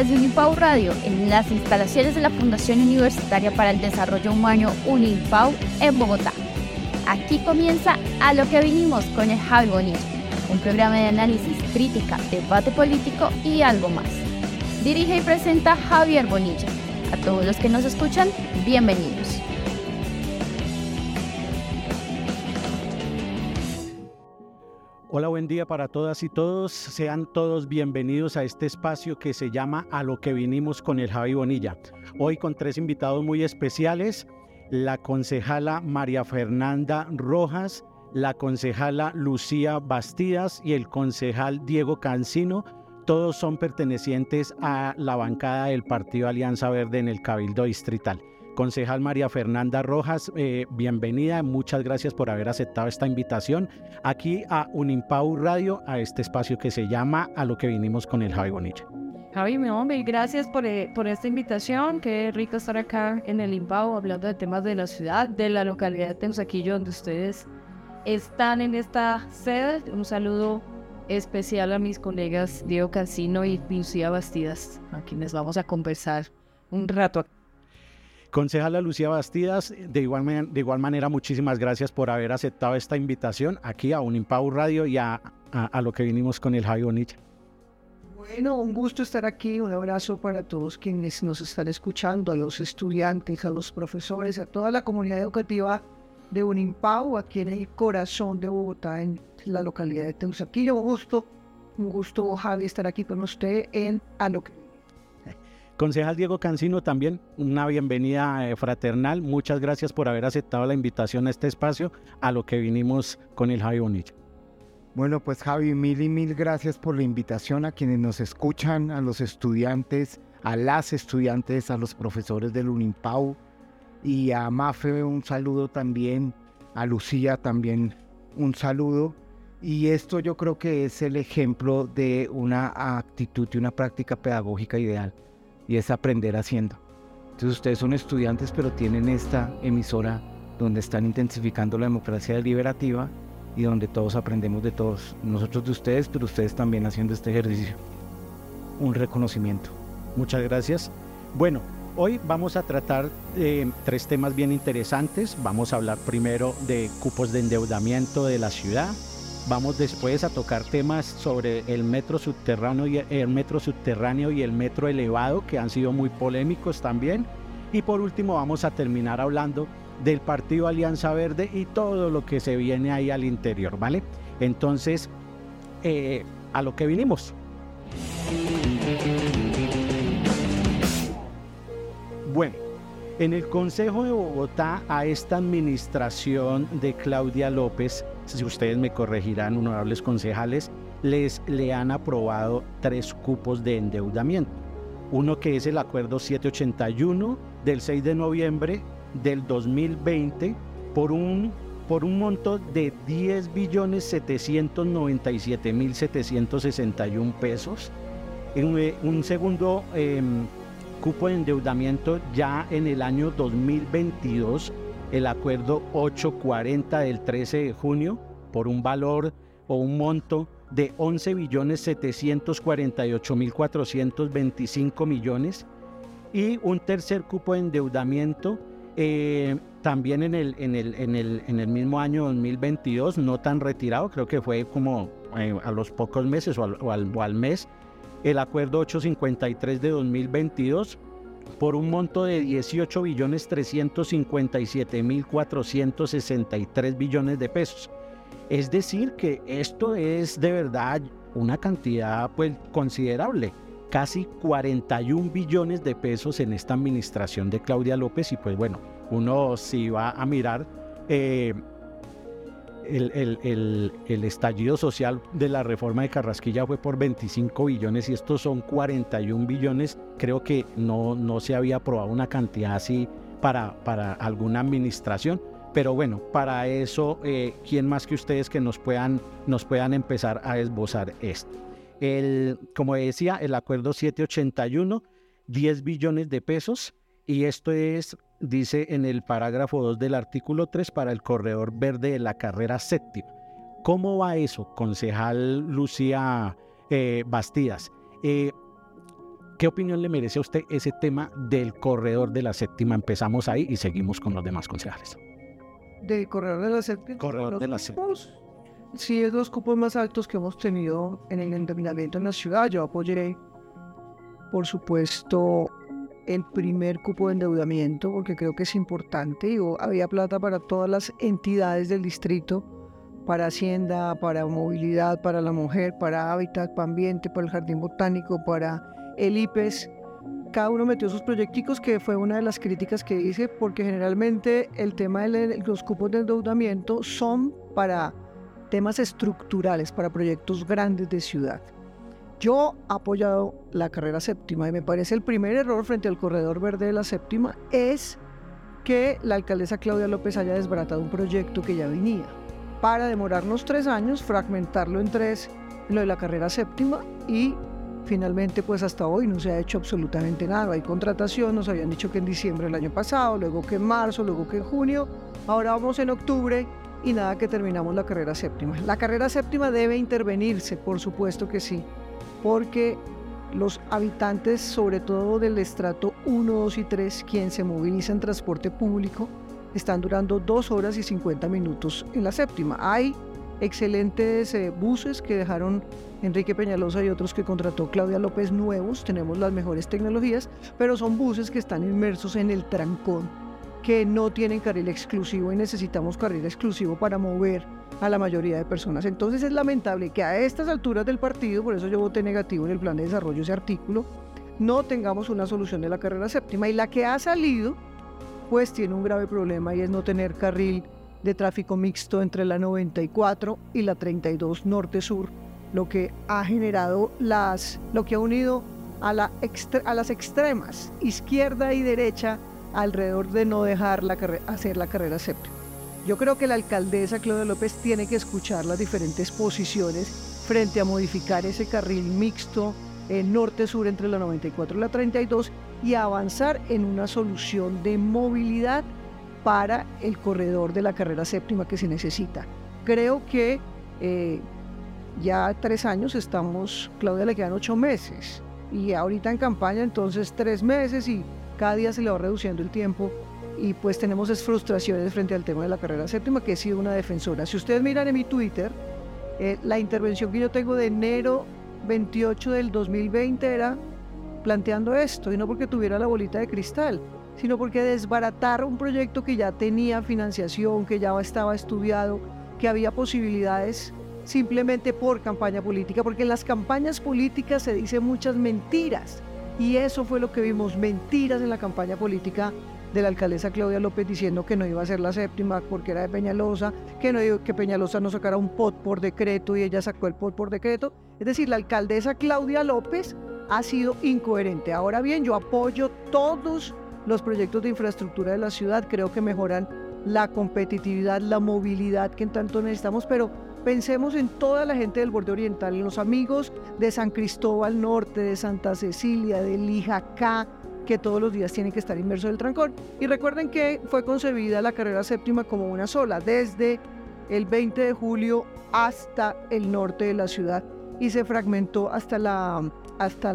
desde Unipau Radio en las instalaciones de la Fundación Universitaria para el Desarrollo Humano Unipau en Bogotá. Aquí comienza A lo que vinimos con el Javi Bonilla, un programa de análisis, crítica, debate político y algo más. Dirige y presenta Javier Bonilla. A todos los que nos escuchan, bienvenidos. Hola, buen día para todas y todos. Sean todos bienvenidos a este espacio que se llama A lo que vinimos con el Javi Bonilla. Hoy con tres invitados muy especiales, la concejala María Fernanda Rojas, la concejala Lucía Bastidas y el concejal Diego Cancino. Todos son pertenecientes a la bancada del Partido Alianza Verde en el Cabildo Distrital. Concejal María Fernanda Rojas, eh, bienvenida, muchas gracias por haber aceptado esta invitación aquí a Unimpau Radio, a este espacio que se llama A lo que vinimos con el Javi Bonilla. Javi, mi hombre, gracias por, eh, por esta invitación. Qué rico estar acá en el Impau hablando de temas de la ciudad, de la localidad de Temsaquillo, donde ustedes están en esta sede. Un saludo especial a mis colegas Diego Cancino y Lucía Bastidas, a quienes vamos a conversar un rato Concejala Lucía Bastidas, de igual, de igual manera, muchísimas gracias por haber aceptado esta invitación aquí a Unimpau Radio y a, a, lo que vinimos con el Javi Bonilla. Bueno, un gusto estar aquí. Un abrazo para todos quienes nos están escuchando, a los estudiantes, a los profesores, a toda la comunidad educativa de Unimpau, aquí en el corazón de Bogotá, en la localidad de Teusaquillo. Un gusto, un gusto, Javi, estar aquí con usted en A lo que Concejal Diego Cancino, también una bienvenida eh, fraternal. Muchas gracias por haber aceptado la invitación a este espacio, a lo que vinimos con el Javi Bonilla. Bueno, pues Javi, mil y mil gracias por la invitación a quienes nos escuchan, a los estudiantes, a las estudiantes, a los profesores del Unimpau y a Mafe un saludo también, a Lucía también un saludo. Y esto yo creo que es el ejemplo de una actitud y una práctica pedagógica ideal y es aprender haciendo. Entonces ustedes son estudiantes pero tienen esta emisora donde están intensificando la democracia deliberativa y donde todos aprendemos de todos, nosotros de ustedes, pero ustedes también haciendo este ejercicio. Un reconocimiento. Muchas gracias. Bueno, hoy vamos a tratar de tres temas bien interesantes. Vamos a hablar primero de cupos de endeudamiento de la ciudad, Vamos después a tocar temas sobre el metro subterráneo y el metro subterráneo y el metro elevado que han sido muy polémicos también. Y por último vamos a terminar hablando del partido Alianza Verde y todo lo que se viene ahí al interior, ¿vale? Entonces, eh, a lo que vinimos. Bueno, en el Consejo de Bogotá a esta administración de Claudia López si ustedes me corregirán, honorables concejales, les le han aprobado tres cupos de endeudamiento. Uno que es el acuerdo 781 del 6 de noviembre del 2020 por un, por un monto de 10 billones 797 mil 761 pesos. Un, un segundo em, cupo de endeudamiento ya en el año 2022 el acuerdo 840 del 13 de junio por un valor o un monto de 11 billones 748 mil 425 millones y un tercer cupo de endeudamiento eh, también en el, en, el, en, el, en el mismo año 2022, no tan retirado, creo que fue como eh, a los pocos meses o al, o al mes, el acuerdo 853 de 2022 por un monto de 18 billones 357 mil 463 billones de pesos. Es decir, que esto es de verdad una cantidad pues considerable, casi 41 billones de pesos en esta administración de Claudia López y pues bueno, uno si va a mirar eh, el, estallido social de la reforma de Carrasquilla fue por 25 billones y estos son 41 billones. Creo que no, no se había aprobado una cantidad así para, para alguna administración. Pero bueno, para eso, eh, ¿quién más que ustedes que nos puedan, nos puedan empezar a esbozar esto? El, como decía, el acuerdo 781, 10 billones de pesos y esto es, dice en el parágrafo 2 del artículo 3, para el corredor verde de la carrera séptima. ¿Cómo va eso, concejal Lucía eh, Bastidas? Eh, ¿Qué opinión le merece a usted ese tema del corredor de la séptima? Empezamos ahí y seguimos con los demás concejales. Del corredor de la séptima. Corredor de la séptima. Sí, es los cupos más altos que hemos tenido en el endeudamiento en la ciudad. Yo apoyé, por supuesto, el primer cupo de endeudamiento porque creo que es importante. había plata para todas las entidades del distrito, para Hacienda, para movilidad, para la mujer, para hábitat, para ambiente, para el jardín botánico, para el IPES, cada uno metió sus proyecticos, que fue una de las críticas que hice, porque generalmente el tema de los cupos de endeudamiento son para temas estructurales, para proyectos grandes de ciudad. Yo he apoyado la carrera séptima y me parece el primer error frente al corredor verde de la séptima es que la alcaldesa Claudia López haya desbaratado un proyecto que ya venía para demorarnos tres años, fragmentarlo en tres, lo de la carrera séptima y Finalmente, pues hasta hoy no se ha hecho absolutamente nada. Hay contratación, nos habían dicho que en diciembre del año pasado, luego que en marzo, luego que en junio, ahora vamos en octubre y nada que terminamos la carrera séptima. La carrera séptima debe intervenirse, por supuesto que sí, porque los habitantes, sobre todo del estrato 1, 2 y 3, quien se moviliza en transporte público, están durando 2 horas y 50 minutos en la séptima. Hay excelentes eh, buses que dejaron Enrique Peñalosa y otros que contrató Claudia López nuevos, tenemos las mejores tecnologías, pero son buses que están inmersos en el trancón, que no tienen carril exclusivo y necesitamos carril exclusivo para mover a la mayoría de personas. Entonces es lamentable que a estas alturas del partido, por eso yo voté negativo en el plan de desarrollo ese artículo, no tengamos una solución de la carrera séptima y la que ha salido pues tiene un grave problema y es no tener carril de tráfico mixto entre la 94 y la 32 norte-sur, lo que ha generado las, lo que ha unido a, la a las extremas, izquierda y derecha, alrededor de no dejar hacer la carrera séptima. Yo creo que la alcaldesa Claudia López tiene que escuchar las diferentes posiciones frente a modificar ese carril mixto norte-sur entre la 94 y la 32 y avanzar en una solución de movilidad para el corredor de la carrera séptima que se necesita. Creo que eh, ya tres años estamos, Claudia le quedan ocho meses y ahorita en campaña entonces tres meses y cada día se le va reduciendo el tiempo y pues tenemos esas frustraciones frente al tema de la carrera séptima que he sido una defensora. Si ustedes miran en mi Twitter, eh, la intervención que yo tengo de enero 28 del 2020 era planteando esto y no porque tuviera la bolita de cristal, sino porque desbaratar un proyecto que ya tenía financiación, que ya estaba estudiado, que había posibilidades simplemente por campaña política, porque en las campañas políticas se dicen muchas mentiras. Y eso fue lo que vimos, mentiras en la campaña política de la alcaldesa Claudia López diciendo que no iba a ser la séptima porque era de Peñalosa, que, no, que Peñalosa no sacara un POT por decreto y ella sacó el POT por decreto. Es decir, la alcaldesa Claudia López ha sido incoherente. Ahora bien, yo apoyo todos los proyectos de infraestructura de la ciudad, creo que mejoran la competitividad, la movilidad que en tanto necesitamos, pero pensemos en toda la gente del borde oriental, en los amigos de San Cristóbal Norte, de Santa Cecilia, de Lijacá, que todos los días tienen que estar inmersos en el trancón. Y recuerden que fue concebida la carrera séptima como una sola, desde el 20 de julio hasta el norte de la ciudad y se fragmentó hasta la, hasta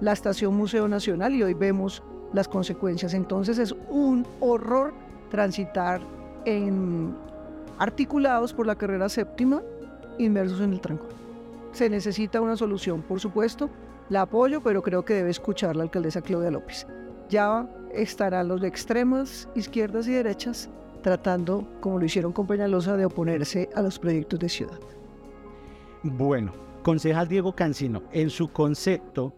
la estación Museo Nacional y hoy vemos las consecuencias. Entonces es un horror transitar en articulados por la carrera séptima inmersos en el trancón. Se necesita una solución, por supuesto, la apoyo, pero creo que debe escuchar la alcaldesa Claudia López. Ya estarán los de extremas, izquierdas y derechas tratando, como lo hicieron con Peñalosa, de oponerse a los proyectos de ciudad. Bueno, concejal Diego Cancino, en su concepto,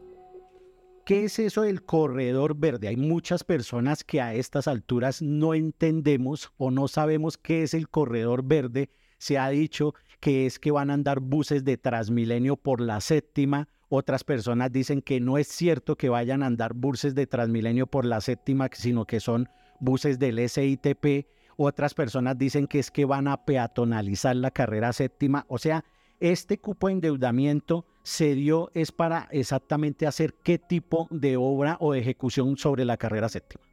¿Qué es eso del corredor verde? Hay muchas personas que a estas alturas no entendemos o no sabemos qué es el corredor verde. Se ha dicho que es que van a andar buses de Transmilenio por la séptima. Otras personas dicen que no es cierto que vayan a andar buses de Transmilenio por la séptima, sino que son buses del SITP. Otras personas dicen que es que van a peatonalizar la carrera séptima. O sea, este cupo de endeudamiento se dio es para exactamente hacer qué tipo de obra o ejecución sobre la carrera séptima.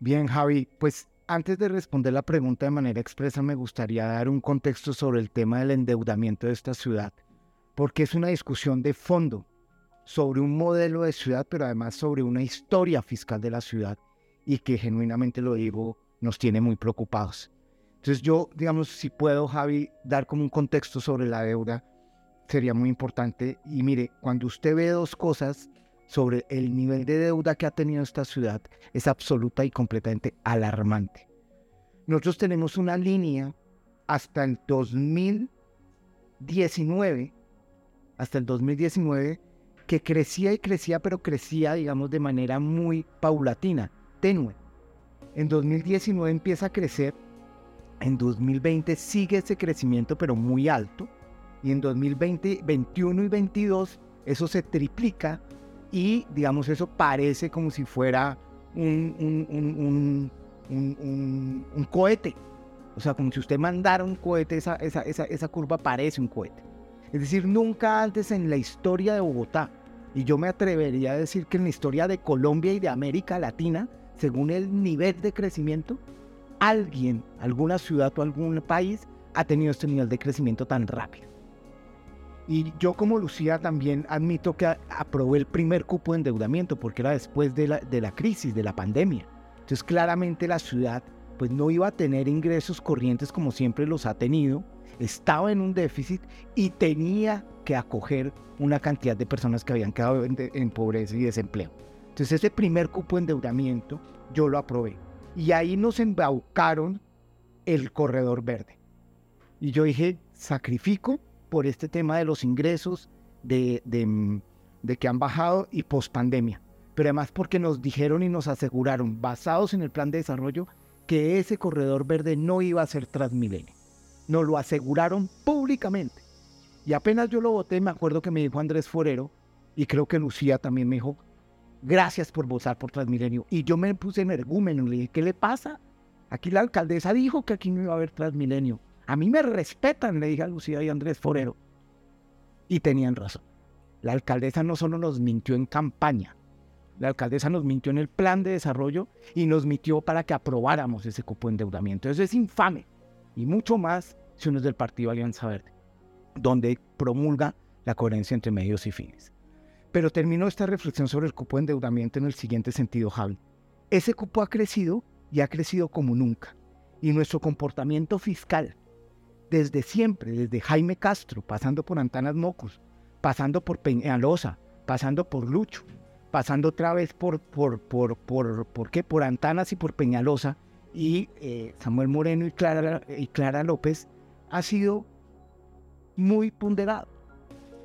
Bien, Javi, pues antes de responder la pregunta de manera expresa, me gustaría dar un contexto sobre el tema del endeudamiento de esta ciudad, porque es una discusión de fondo. sobre un modelo de ciudad, pero además sobre una historia fiscal de la ciudad y que genuinamente lo digo, nos tiene muy preocupados. Entonces yo, digamos, si puedo, Javi, dar como un contexto sobre la deuda, sería muy importante. Y mire, cuando usted ve dos cosas sobre el nivel de deuda que ha tenido esta ciudad, es absoluta y completamente alarmante. Nosotros tenemos una línea hasta el 2019, hasta el 2019, que crecía y crecía, pero crecía, digamos, de manera muy paulatina, tenue. En 2019 empieza a crecer en 2020 sigue ese crecimiento, pero muy alto. Y en 2020, 21 y 22, eso se triplica y, digamos, eso parece como si fuera un, cohete. O sea, como si usted mandara un cohete, esa curva parece un cohete. Es decir, nunca antes en la historia de Bogotá, y yo me atrevería a decir que en la historia de Colombia y de América Latina, según el nivel de crecimiento, alguien, alguna ciudad o algún país ha tenido este nivel de crecimiento tan rápido. Y yo como Lucía también admito que aprobé el primer cupo de endeudamiento porque era después de la, de la crisis, de la pandemia. Entonces claramente la ciudad pues no iba a tener ingresos corrientes como siempre los ha tenido, estaba en un déficit y tenía que acoger una cantidad de personas que habían quedado en, en pobreza y desempleo. Entonces ese primer cupo de endeudamiento yo lo aprobé. Y ahí nos embaucaron el corredor verde. Y yo dije, sacrifico por este tema de los ingresos, de, de, que han bajado y pospandemia. Pero además porque nos dijeron y nos aseguraron, basados en el plan de desarrollo, que ese corredor verde no iba a ser Transmilenio. Nos lo aseguraron públicamente. Y apenas yo lo voté, me acuerdo que me dijo Andrés Forero, y creo que Lucía también me dijo, gracias por votar por Transmilenio. Y yo me puse energúmeno, le dije, ¿qué le pasa? Aquí la alcaldesa dijo que aquí no iba a haber Transmilenio. A mí me respetan, le dije a Lucía y Andrés Forero. Y tenían razón. La alcaldesa no solo nos mintió en campaña, la alcaldesa nos mintió en el plan de desarrollo y nos mintió para que aprobáramos ese cupo de endeudamiento. Eso es infame. Y mucho más si uno es del Partido Alianza Verde, donde promulga la coherencia entre medios y fines. Pero termino esta reflexión sobre el cupo de endeudamiento en el siguiente sentido, Javi. Ese cupo ha crecido y ha crecido como nunca. Y nuestro comportamiento fiscal, desde siempre, desde Jaime Castro, pasando por Antanas Mocos, pasando por Peñalosa, pasando por Lucho, pasando otra vez por, por, por, por, por, qué? por Antanas y por Peñalosa, y eh, Samuel Moreno y Clara, y Clara López, ha sido muy ponderado.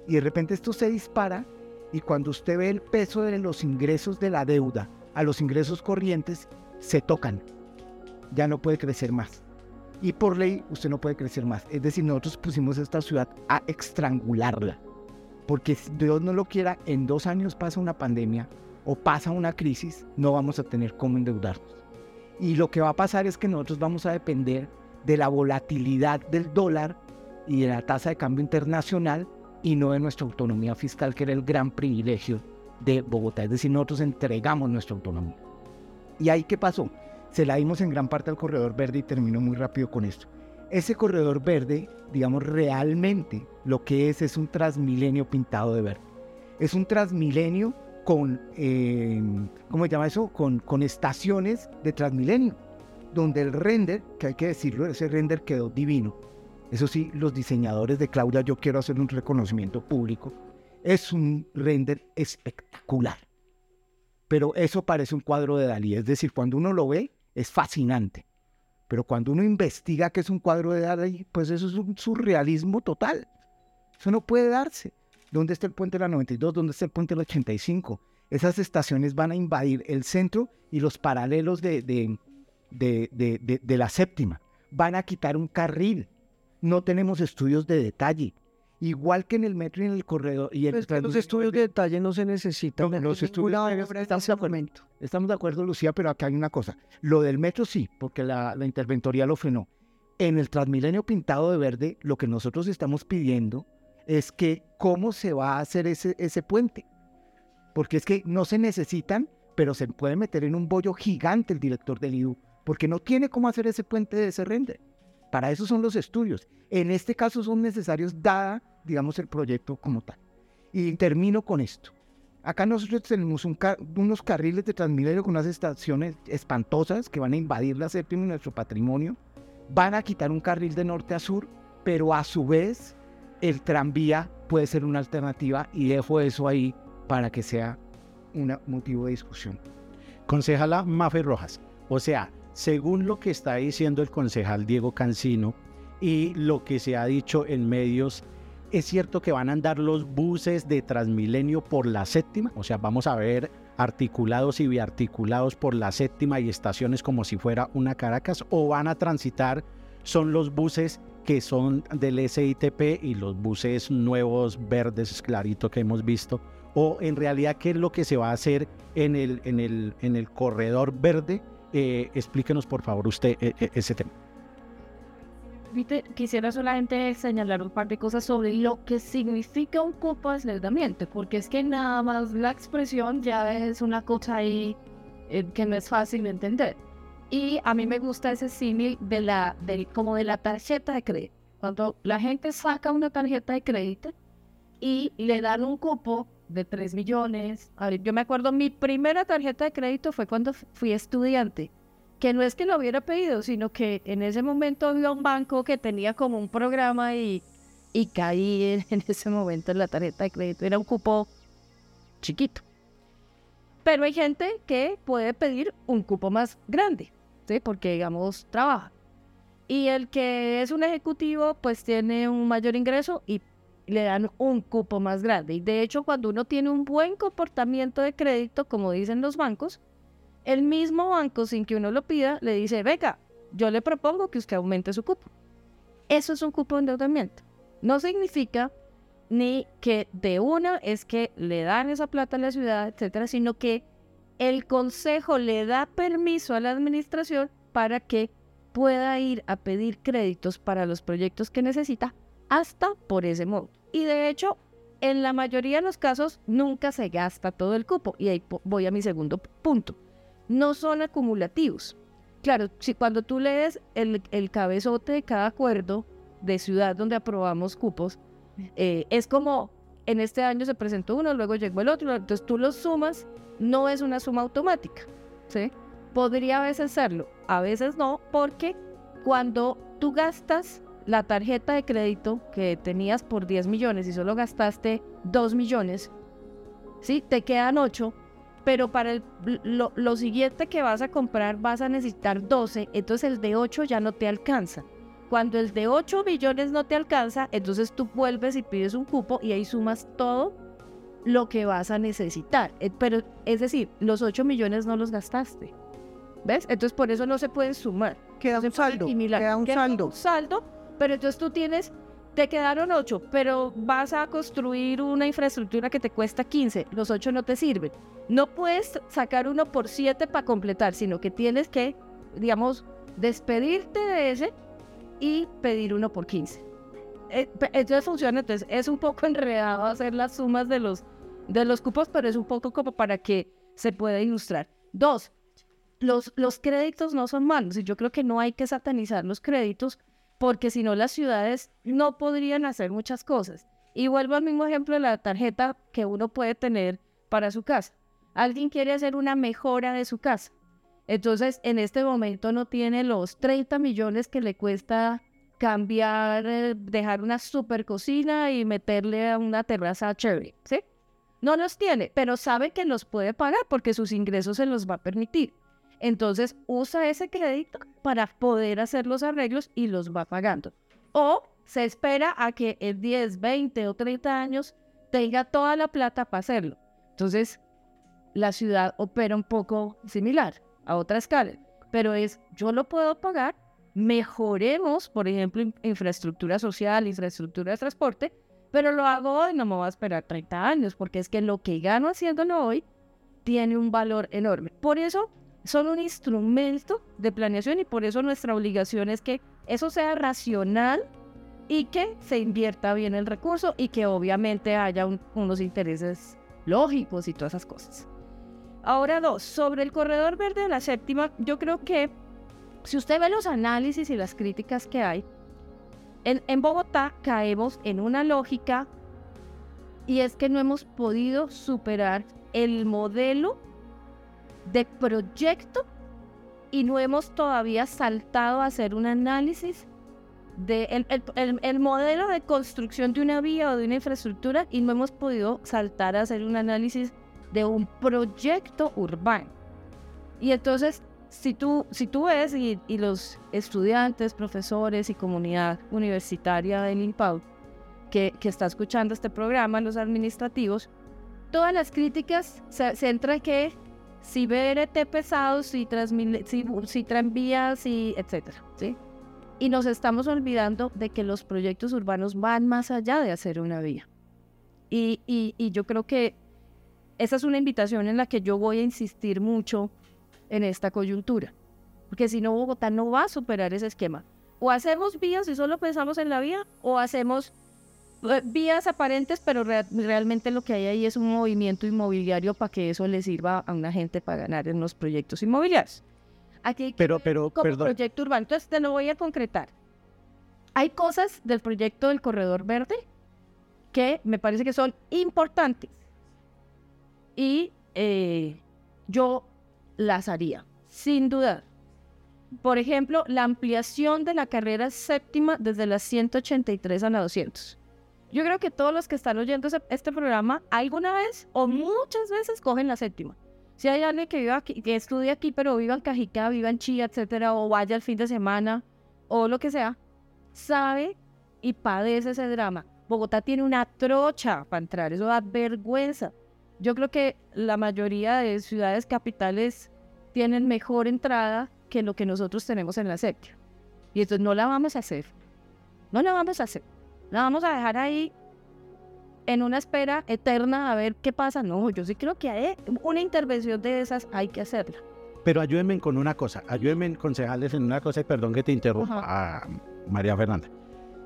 Y de repente esto se dispara y cuando usted ve el peso de los ingresos de la deuda a los ingresos corrientes, se tocan. Ya no puede crecer más. Y por ley usted no puede crecer más. Es decir, nosotros pusimos esta ciudad a estrangularla. Porque si Dios no lo quiera, en dos años pasa una pandemia o pasa una crisis, no vamos a tener cómo endeudarnos. Y lo que va a pasar es que nosotros vamos a depender de la volatilidad del dólar y de la tasa de cambio internacional y no de nuestra autonomía fiscal, que era el gran privilegio de Bogotá. Es decir, nosotros entregamos nuestra autonomía. ¿Y ahí qué pasó? Se la dimos en gran parte al corredor verde y termino muy rápido con esto. Ese corredor verde, digamos, realmente lo que es es un transmilenio pintado de verde. Es un transmilenio con, eh, ¿cómo se llama eso? Con, con estaciones de transmilenio, donde el render, que hay que decirlo, ese render quedó divino eso sí, los diseñadores de Claudia, yo quiero hacer un reconocimiento público. Es un render espectacular. Pero eso parece un cuadro de Dalí. Es decir, cuando uno lo ve, es fascinante. Pero cuando uno investiga que es un cuadro de Dalí, pues eso es un surrealismo total. Eso no puede darse. ¿Dónde está el puente de la 92? ¿Dónde está el puente de la 85? Esas estaciones van a invadir el centro y los paralelos de, de, de, de la séptima. Van a quitar un carril no tenemos estudios de detalle. Igual que en el metro y en el corredor. Y pues los estudios de detalle no se necesitan. los estudios de acuerdo, estamos de acuerdo, Lucía, pero acá hay una cosa. Lo del metro sí, porque la, interventoría lo frenó. En el Transmilenio pintado de verde, lo que nosotros estamos pidiendo es que cómo se va a hacer ese, ese puente. Porque es que no se necesitan, pero se puede meter en un bollo gigante el director del IDU, porque no tiene cómo hacer ese puente de ese render. Para eso son los estudios. En este caso son necesarios dada, digamos, el proyecto como tal. Y termino con esto. Acá nosotros tenemos unos carriles de Transmilenio con unas estaciones espantosas que van a invadir la séptima y nuestro patrimonio. Van a quitar un carril de norte a sur, pero a su vez el tranvía puede ser una alternativa y dejo eso ahí para que sea un motivo de discusión. Concejala Mafe Rojas, o sea, según lo que está diciendo el concejal Diego Cancino y lo que se ha dicho en medios, es cierto que van a andar los buses de Transmilenio por la séptima, o sea, vamos a ver articulados y biarticulados por la séptima y estaciones como si fuera una Caracas, o van a transitar, son los buses que son del SITP y los buses nuevos verdes clarito que hemos visto, o en realidad qué es lo que se va a hacer en el, en el, en el corredor verde. Eh, explíquenos por favor usted eh, eh, ese tema. Quisiera solamente señalar un par de cosas sobre lo que significa un cupo de endeudamiento, porque es que nada más la expresión ya es una cosa ahí que no es fácil de entender. Y a mí me gusta ese símil de la, del, como de la tarjeta de crédito. Cuando la gente saca una tarjeta de crédito y le dan un cupo de 3 millones. yo me acuerdo, mi primera tarjeta de crédito fue cuando fui estudiante, que no es que lo hubiera pedido, sino que en ese momento había un banco que tenía como un programa y, y caí en, ese momento en la tarjeta de crédito. Era un cupo chiquito. Pero hay gente que puede pedir un cupo más grande, ¿sí? porque digamos trabaja. Y el que es un ejecutivo, pues tiene un mayor ingreso y le dan un cupo más grande. Y de hecho, cuando uno tiene un buen comportamiento de crédito, como dicen los bancos, el mismo banco, sin que uno lo pida, le dice, venga, yo le propongo que usted aumente su cupo. Eso es un cupo de endeudamiento. No significa ni que de una es que le dan esa plata a la ciudad, etcétera, sino que el consejo le da permiso a la administración para que pueda ir a pedir créditos para los proyectos que necesita hasta por ese modo. Y de hecho, en la mayoría de los casos nunca se gasta todo el cupo. Y ahí voy a mi segundo punto. No son acumulativos. Claro, si cuando tú lees el, cabezote de cada acuerdo de ciudad donde aprobamos cupos, eh, es como en este año se presentó uno, luego llegó el otro, entonces tú los sumas, no es una suma automática. ¿sí? Podría a veces serlo, a veces no, porque cuando tú gastas la tarjeta de crédito que tenías por 10 millones y solo gastaste 2 millones, ¿sí? Te quedan 8, pero para el, lo, lo, siguiente que vas a comprar vas a necesitar 12, entonces el de 8 ya no te alcanza. Cuando el de 8 millones no te alcanza, entonces tú vuelves y pides un cupo y ahí sumas todo lo que vas a necesitar. Eh, pero es decir, los 8 millones no los gastaste. ¿Ves? Entonces por eso no se pueden sumar. Queda un saldo. Queda un saldo. Un saldo pero entonces tú tienes, te quedaron 8, pero vas a construir una infraestructura que te cuesta 15, los 8 no te sirven. No puedes sacar uno por 7 para completar, sino que tienes que, digamos, despedirte de ese y pedir uno por 15. Eh, entonces funciona, entonces es un poco enredado hacer las sumas de los, de los cupos, pero es un poco como para que se pueda ilustrar. Dos, los, los créditos no son malos y yo creo que no hay que satanizar los créditos porque si no las ciudades no podrían hacer muchas cosas. Y vuelvo al mismo ejemplo de la tarjeta que uno puede tener para su casa. Alguien quiere hacer una mejora de su casa. Entonces, en este momento no tiene los 30 millones que le cuesta cambiar, eh, dejar una super cocina y meterle a una terraza cherry, ¿sí? No los tiene, pero sabe que los puede pagar porque sus ingresos se los va a permitir. Entonces usa ese crédito para poder hacer los arreglos y los va pagando. O se espera a que en 10, 20 o 30 años tenga toda la plata para hacerlo. Entonces, la ciudad opera un poco similar a otra escala, pero es, yo lo puedo pagar, mejoremos, por ejemplo, infraestructura social, infraestructura de transporte, pero lo hago hoy, no me voy a esperar 30 años, porque es que lo que gano haciéndolo hoy tiene un valor enorme. Por eso son un instrumento de planeación y por eso nuestra obligación es que eso sea racional y que se invierta bien el recurso y que obviamente haya unos intereses lógicos y todas esas cosas. Ahora dos, sobre el corredor verde de la séptima, yo creo que si usted ve los análisis y las críticas que hay, en, Bogotá caemos en una lógica y es que no hemos podido superar el modelo de proyecto y no hemos todavía saltado a hacer un análisis del el, el, modelo de construcción de una vía o de una infraestructura y no hemos podido saltar a hacer un análisis de un proyecto urbano. Y entonces, si tú, si tú ves y, y los estudiantes, profesores y comunidad universitaria del INPAU que, que está escuchando este programa, los administrativos, todas las críticas se centran que si BRT pesados, si, si, si tranvías, y etcétera, ¿sí? Y nos estamos olvidando de que los proyectos urbanos van más allá de hacer una vía. Y, y, y yo creo que esa es una invitación en la que yo voy a insistir mucho en esta coyuntura. Porque si no, Bogotá no va a superar ese esquema. O hacemos vías y solo pensamos en la vía, o hacemos vías aparentes, pero realmente lo que hay ahí es un movimiento inmobiliario para que eso le sirva a una gente para ganar en los proyectos inmobiliarios. Aquí pero, pero, como proyecto urbano. Entonces te lo voy a concretar. Hay cosas del proyecto del corredor verde que me parece que son importantes y eh, yo las haría, sin duda. Por ejemplo, la ampliación de la carrera séptima desde la 183 a la 200. Yo creo que todos los que están oyendo este programa alguna vez o muchas veces cogen la séptima. Si hay alguien que viva aquí, que estudie aquí, pero viva en Cajicá, viva en Chía, etcétera, o vaya el fin de semana, o lo que sea, sabe y padece ese drama. Bogotá tiene una trocha para entrar, eso da vergüenza. Yo creo que la mayoría de ciudades capitales tienen mejor entrada que lo que nosotros tenemos en la séptima. Y entonces no la vamos a hacer. No la vamos a hacer. La vamos a dejar ahí en una espera eterna a ver qué pasa. No, yo sí creo que hay una intervención de esas hay que hacerla. Pero ayúdenme con una cosa, ayúdenme, concejales, en una cosa, y perdón que te interrumpa, María Fernanda.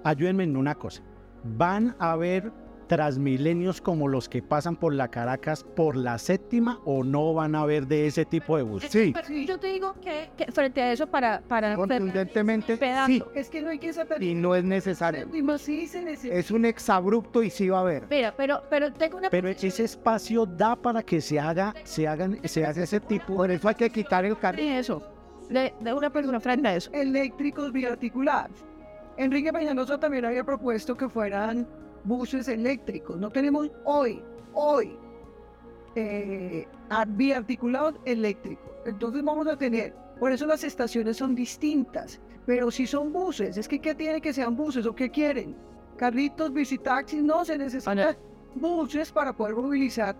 Ayúdenme en una cosa. Van a haber transmilenios como los que pasan por la Caracas por la séptima o no van a haber de ese tipo de bus? Sí. Yo te digo que, frente a eso para... para Contundentemente, sí. Es que no hay que saber. Y no es necesario. Sí se Es un exabrupto y sí va a haber. Mira, pero, pero tengo una... Pero ese espacio da para que se haga, se hagan, se haga ese tipo. Por eso hay que quitar el carril. eso. De, de, una persona frente a eso. Eléctricos biarticulados. Enrique Peñalosa también había propuesto que fueran buses eléctricos. No tenemos hoy, hoy, eh, biarticulados eléctricos. Entonces vamos a tener, por eso las estaciones son distintas. Pero si son buses, es que ¿qué tiene que sean buses o qué quieren? Carritos, visitaxis, no se necesitan buses para poder movilizar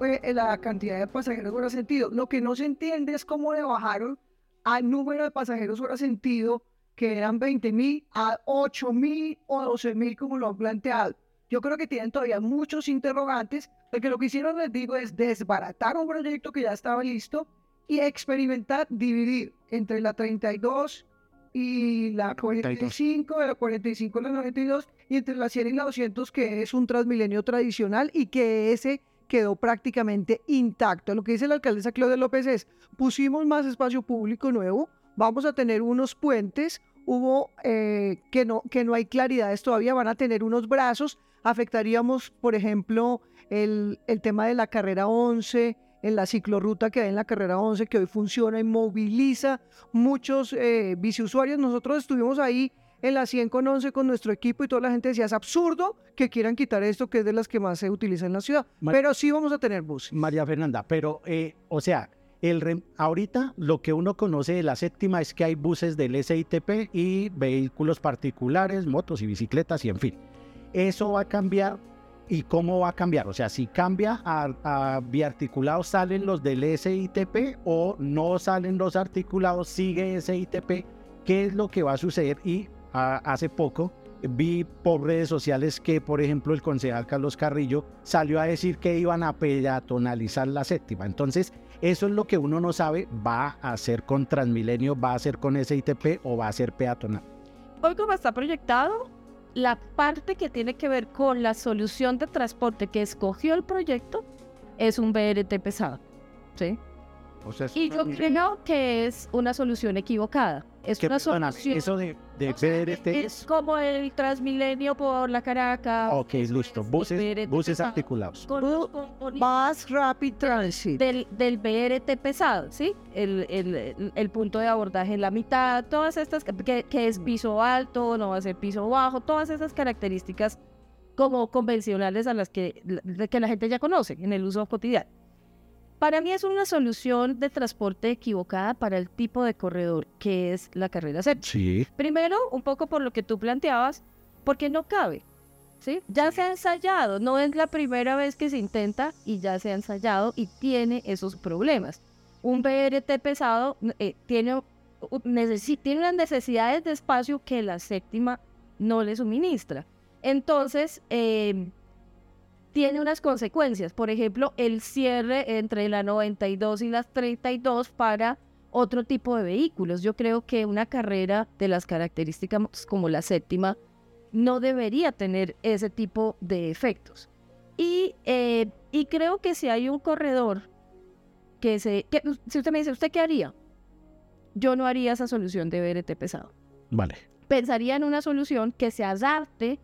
eh, la cantidad de pasajeros hora sentido. Lo que no se entiende es cómo le bajaron al número de pasajeros hora sentido que eran 20 mil a 8 mil o 12 mil como lo han planteado yo creo que tienen todavía muchos interrogantes, porque lo que hicieron, les digo, es desbaratar un proyecto que ya estaba listo y experimentar, dividir entre la 32 y la 45, de la 45 y la 92, y entre la 100 y la 200, que es un transmilenio tradicional y que ese quedó prácticamente intacto. Lo que dice la alcaldesa Claudia López es, pusimos más espacio público nuevo, vamos a tener unos puentes, hubo eh, que, no, que no hay claridades todavía, van a tener unos brazos, afectaríamos, por ejemplo, el, tema de la carrera 11, en la ciclorruta que hay en la carrera 11, que hoy funciona y moviliza muchos eh, biciusuarios. Nosotros estuvimos ahí en la 100 con 11 con nuestro equipo y toda la gente decía, es absurdo que quieran quitar esto, que es de las que más se utiliza en la ciudad. pero sí vamos a tener buses. María Fernanda, pero, eh, o sea, el ahorita lo que uno conoce de la séptima es que hay buses del SITP y vehículos particulares, motos y bicicletas y en fin eso va a cambiar y cómo va a cambiar. O sea, si cambia a, a biarticulados, salen los del SITP o no salen los articulados, sigue SITP. ¿Qué es lo que va a suceder? Y hace poco vi por redes sociales que, por ejemplo, el concejal Carlos Carrillo salió a decir que iban a peatonalizar la séptima. Entonces, eso es lo que uno no sabe, va a ser con Transmilenio, va a ser con SITP o va a ser peatonal. Hoy como está proyectado, la parte que tiene que ver con la solución de transporte que escogió el proyecto es un BRT pesado. ¿sí? O sea, es Y yo creo que es una solución equivocada. Es ¿Qué una solución. Eso de, de BRT es como el Transmilenio por la Caracas. Ok, listo. Buses, buses pesado. articulados. Con, Bu- con- con- Más Rapid Transit. del, del BRT pesado, ¿sí? El, el- el- punto de abordaje en la mitad, todas estas, que, que es piso alto, no va a ser piso bajo, todas esas características como convencionales a las que, la- que la gente ya conoce en el uso cotidiano. Para mí es una solución de transporte equivocada para el tipo de corredor que es la carrera séptima. Sí. Primero, un poco por lo que tú planteabas, porque no cabe. ¿sí? Ya se ha ensayado, no es la primera vez que se intenta y ya se ha ensayado y tiene esos problemas. Un BRT pesado eh, tiene, tiene unas necesidades de espacio que la séptima no le suministra. Entonces, eh, tiene unas consecuencias. Por ejemplo, el cierre entre la 92 y las 32 para otro tipo de vehículos. Yo creo que una carrera de las características como la séptima no debería tener ese tipo de efectos. Y, eh, y creo que si hay un corredor que se... que- si usted me dice, ¿usted qué haría? Yo no haría esa solución de BRT pesado. Vale. Pensaría en una solución que se adapte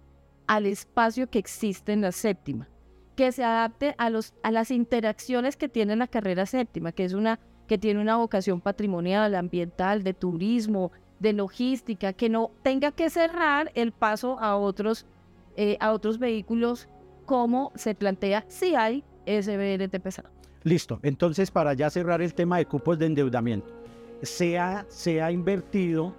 al espacio que existe en la séptima, que se adapte a, los, a las interacciones que tiene la carrera séptima, que es una que tiene una vocación patrimonial, ambiental, de turismo, de logística, que no tenga que cerrar el paso a otros, eh, a otros vehículos como se plantea si hay ese BRT pesado. Listo. Entonces, para ya cerrar el tema de cupos de endeudamiento, ¿se se ha invertido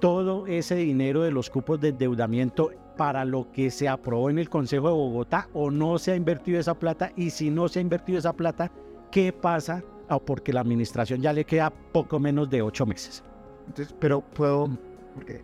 todo ese dinero de los cupos de endeudamiento para lo que se aprobó en el Consejo de Bogotá o no se ha invertido esa plata? Y si no se ha invertido esa plata, ¿qué pasa? Ah, porque la administración ya le queda poco menos de ocho meses. entonces, pero puedo. porque-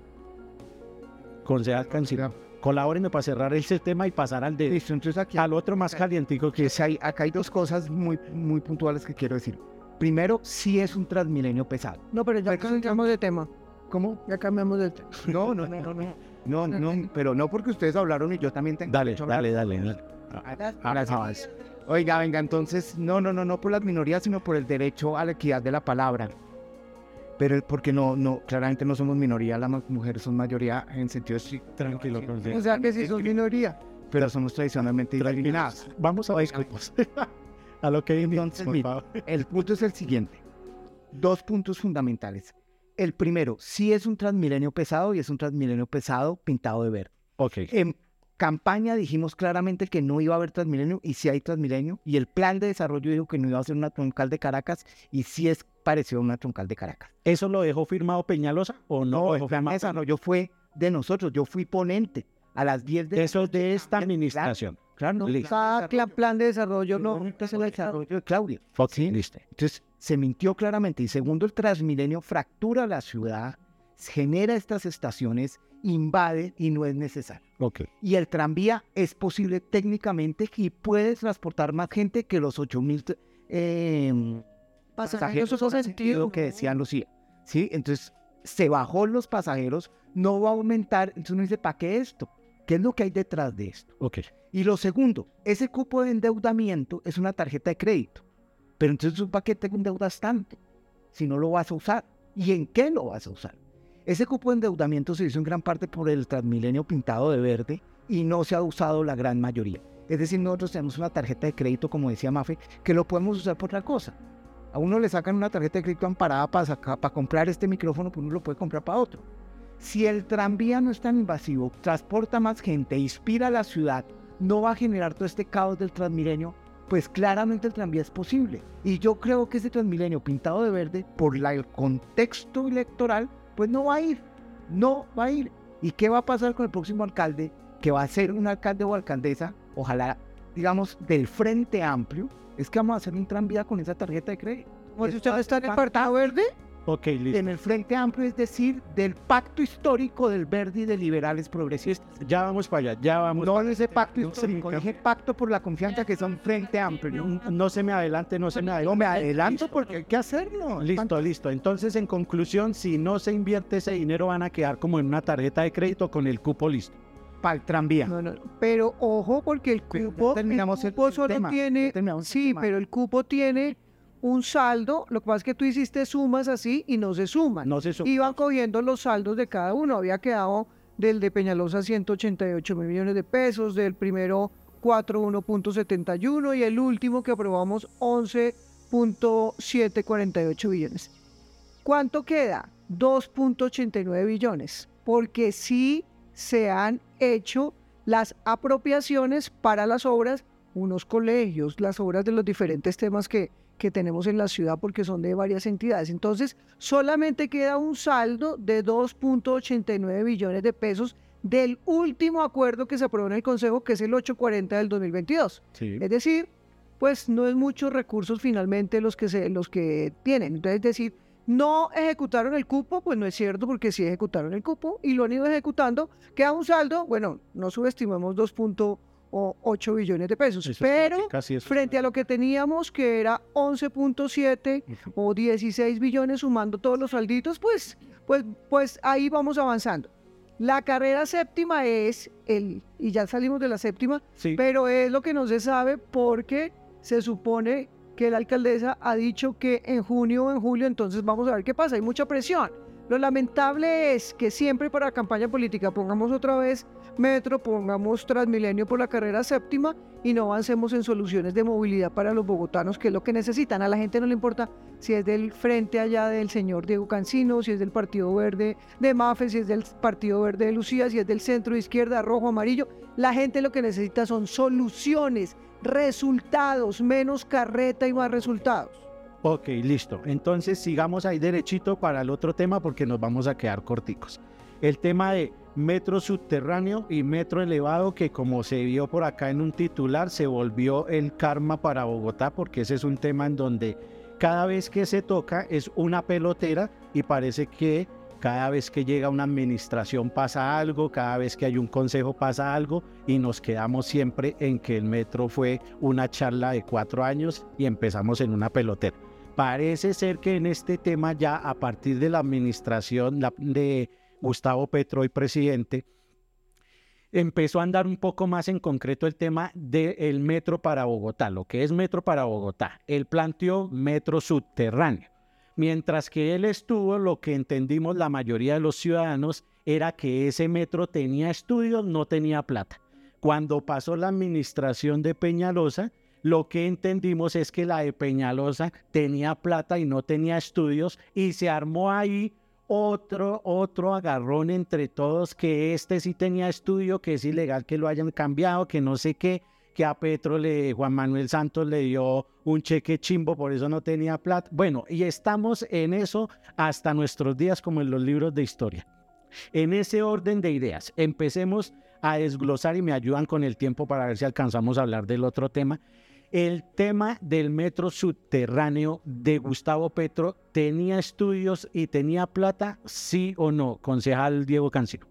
Concejal Cancino, colabórenme para cerrar ese tema y pasar al de Listo, entonces aquí al otro más calientico que es si hay, acá hay dos cosas muy, muy puntuales que quiero decir. Primero, sí es un transmilenio pesado. No, pero ya cambiamos de tema. ¿Cómo? Ya cambiamos de tema. No, no, no, no, no. No, no, pero no porque ustedes hablaron y yo también tengo. Dale, derecho a hablar. dale, dale, dale. Ahora Ah, sí. Oiga, venga, entonces, no, no, no, no por las minorías, sino por el derecho a la equidad de la palabra. Pero porque no, no, claramente no somos minoría, las mujeres son mayoría en sentido estricto. Tranquilo, O sea que si son minoría. Pero somos tradicionalmente discriminadas. Vamos a Oiga, disculpas. a lo que Entonces, por mira, favor. El punto es el siguiente. Dos puntos fundamentales. El primero, sí es un transmilenio pesado y es un transmilenio pesado pintado de verde. Ok. En campaña dijimos claramente que no iba a haber Transmilenio y sí hay Transmilenio y el plan de desarrollo dijo que no iba a ser una troncal de Caracas y sí es parecido a una troncal de Caracas. ¿Eso lo dejó firmado Peñalosa o no? No, el plan de desarrollo fue de nosotros, yo fui ponente a las 10 de Eso es de esta administración. Claro, no, cla- plan de desarrollo no. no, es el desarrollo de Claudia. Ok, Sí. listo. Entonces, se mintió claramente. Y segundo, el Transmilenio fractura la ciudad, genera estas estaciones, invade y no es necesario. Ok. Y el tranvía es posible técnicamente y puede transportar más gente que los 8000 eh, pasajeros Pasajeros en sentido que decían Lucía. ¿Sí? Entonces, se bajó los pasajeros, no va a aumentar. Entonces uno dice, ¿para qué esto? ¿Qué es lo que hay detrás de esto? Ok. Y lo segundo, ese cupo de endeudamiento es una tarjeta de crédito. Pero entonces, ¿para qué te endeudas tanto? Si no lo vas a usar. ¿Y en qué lo vas a usar? Ese cupo de endeudamiento se hizo en gran parte por el Transmilenio pintado de verde y no se ha usado la gran mayoría. Es decir, nosotros tenemos una tarjeta de crédito, como decía Mafe, que lo podemos usar por otra cosa. A uno le sacan una tarjeta de crédito amparada para, para comprar este micrófono, pues uno lo puede comprar para otro. Si el tranvía no es tan invasivo, transporta más gente, inspira a la ciudad, no va a generar todo este caos del Transmilenio, pues claramente el tranvía es posible. Y yo creo que ese Transmilenio pintado de verde, por la- el contexto electoral, pues no va a ir. No va a ir. ¿Y qué va a pasar con el próximo alcalde? Que va a ser un alcalde o alcaldesa, ojalá, digamos, del Frente Amplio, es que vamos a hacer un tranvía con esa tarjeta de crédito. Usted está en el Verde. Ok, listo. en el Frente Amplio, es decir, del pacto histórico del verde y de liberales progresistas. Ya vamos para allá, ya vamos. No en ese pacto No se histórico, me- dije pacto por la confianza que son Frente Amplio. No se me adelante, no se me adelante. No me adelanto porque hay que hacerlo. Listo, listo. Entonces, en conclusión, si no se invierte ese dinero, van a quedar como en una tarjeta de crédito con el cupo listo. Para el tranvía. No, no. Pero ojo, porque el cupo, terminamos el el- cupo el solo tema, tiene. ya terminamos el Sí, pero el cupo tiene un saldo, lo que pasa es que tú hiciste sumas así y no se suman. No se suman. Iban cogiendo los saldos de cada uno, había quedado del de Peñalosa 188 mil millones de pesos, del primero 41.71 y el último que aprobamos 11.748 billones. ¿Cuánto queda? 2.89 billones, porque sí se han hecho las apropiaciones para las obras, unos colegios, las obras de los diferentes temas que, que tenemos en la ciudad porque son de varias entidades. Entonces, solamente queda un saldo de 2.89 billones de pesos del último acuerdo que se aprobó en el Consejo, que es el 840 del 2022. Es decir, pues no es muchos recursos finalmente los que, se, los que tienen. Entonces, es decir, no ejecutaron el cupo, pues no es cierto, porque sí ejecutaron el cupo y lo han ido ejecutando. Queda un saldo, bueno, no subestimemos 2.8 billones de pesos, pero frente a lo que teníamos, que era 11.7 o 16 billones sumando todos los salditos, pues, pues, pues ahí vamos avanzando. La carrera séptima es el, y ya salimos de la séptima, pero es lo que no se sabe porque se supone que la alcaldesa ha dicho que en junio o en julio, entonces vamos a ver qué pasa, hay mucha presión. Lo lamentable es que siempre para campaña política pongamos otra vez metro, pongamos Transmilenio por la carrera séptima y no avancemos en soluciones de movilidad para los bogotanos, que es lo que necesitan. A la gente no le importa si es del frente allá del señor Diego Cancino, si es del Partido Verde de Mafe, si es del Partido Verde de Lucía, si es del centro izquierda, rojo, amarillo. La gente lo que necesita son soluciones resultados, menos carreta y más resultados. Ok, listo. Entonces sigamos ahí derechito para el otro tema porque nos vamos a quedar corticos. El tema de metro subterráneo y metro elevado que como se vio por acá en un titular se volvió el karma para Bogotá porque ese es un tema en donde cada vez que se toca es una pelotera y parece que cada vez que llega una administración pasa algo, cada vez que hay un consejo pasa algo y nos quedamos siempre en que el metro fue una charla de cuatro años y empezamos en una pelotera. Parece ser que en este tema ya a partir de la administración de Gustavo Petro presidente, empezó a andar un poco más en concreto el tema del metro para Bogotá, lo que es metro para Bogotá. Él planteó metro subterráneo. Mientras que él estuvo, lo que entendimos la mayoría de los ciudadanos era que ese metro tenía estudios, no tenía plata. Cuando pasó la administración de Peñalosa, lo que entendimos es que la de Peñalosa tenía plata y no tenía estudios y se armó ahí otro, otro agarrón entre todos que este sí tenía estudio, que es ilegal que lo hayan cambiado, que no sé qué que a Petro le, Juan Manuel Santos le dio un cheque chimbo, por eso no tenía plata. Bueno, y estamos en eso hasta nuestros días como en los libros de historia. En ese orden de ideas, empecemos a desglosar y me ayudan con el tiempo para ver si alcanzamos a hablar del otro tema. El tema del metro subterráneo de Gustavo Petro, ¿tenía estudios y tenía plata? Sí o no, concejal Diego Cancino.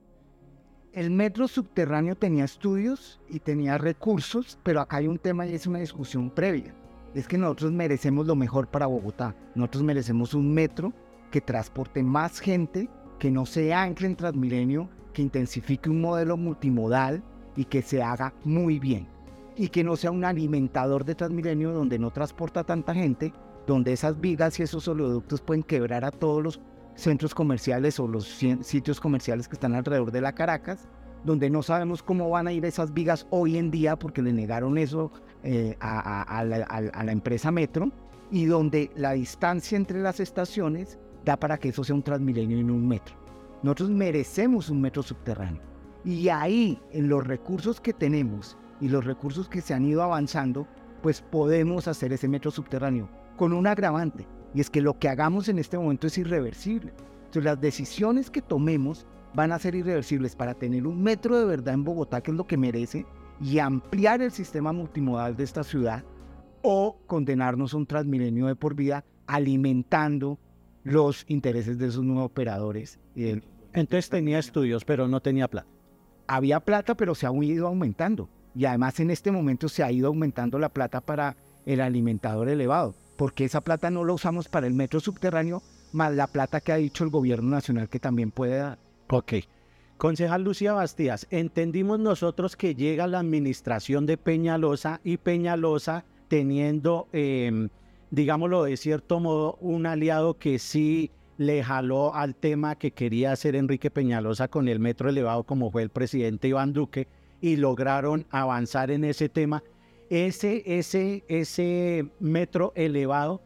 El metro subterráneo tenía estudios y tenía recursos, pero acá hay un tema y es una discusión previa. Es que nosotros merecemos lo mejor para Bogotá. Nosotros merecemos un metro que transporte más gente, que no se ancle en Transmilenio, que intensifique un modelo multimodal y que se haga muy bien. Y que no sea un alimentador de Transmilenio donde no transporta tanta gente, donde esas vigas y esos oleoductos pueden quebrar a todos los centros comerciales o los sitios comerciales que están alrededor de la Caracas, donde no sabemos cómo van a ir esas vigas hoy en día porque le negaron eso eh, a, la, empresa Metro, y donde la distancia entre las estaciones da para que eso sea un transmilenio en un metro. Nosotros merecemos un metro subterráneo. Y ahí, en los recursos que tenemos y los recursos que se han ido avanzando, pues podemos hacer ese metro subterráneo con un agravante y es que lo que hagamos en este momento es irreversible. Entonces las decisiones que tomemos van a ser irreversibles para tener un metro de verdad en Bogotá, que es lo que merece, y ampliar el sistema multimodal de esta ciudad, o condenarnos a un transmilenio de por vida alimentando los intereses de esos nuevos operadores. Entonces tenía estudios, pero no tenía plata. Había plata, pero se ha ido aumentando. Y además en este momento se ha ido aumentando la plata para el alimentador elevado porque esa plata no la usamos para el metro subterráneo, más la plata que ha dicho el gobierno nacional que también puede dar. Ok. Concejal Lucía Bastías, entendimos nosotros que llega la administración de Peñalosa y Peñalosa teniendo em, digámoslo de cierto modo, un aliado que sí le jaló al tema que quería hacer Enrique Peñalosa con el metro elevado como fue el presidente Iván Duque y lograron avanzar en ese tema. Ese, ese, ese metro elevado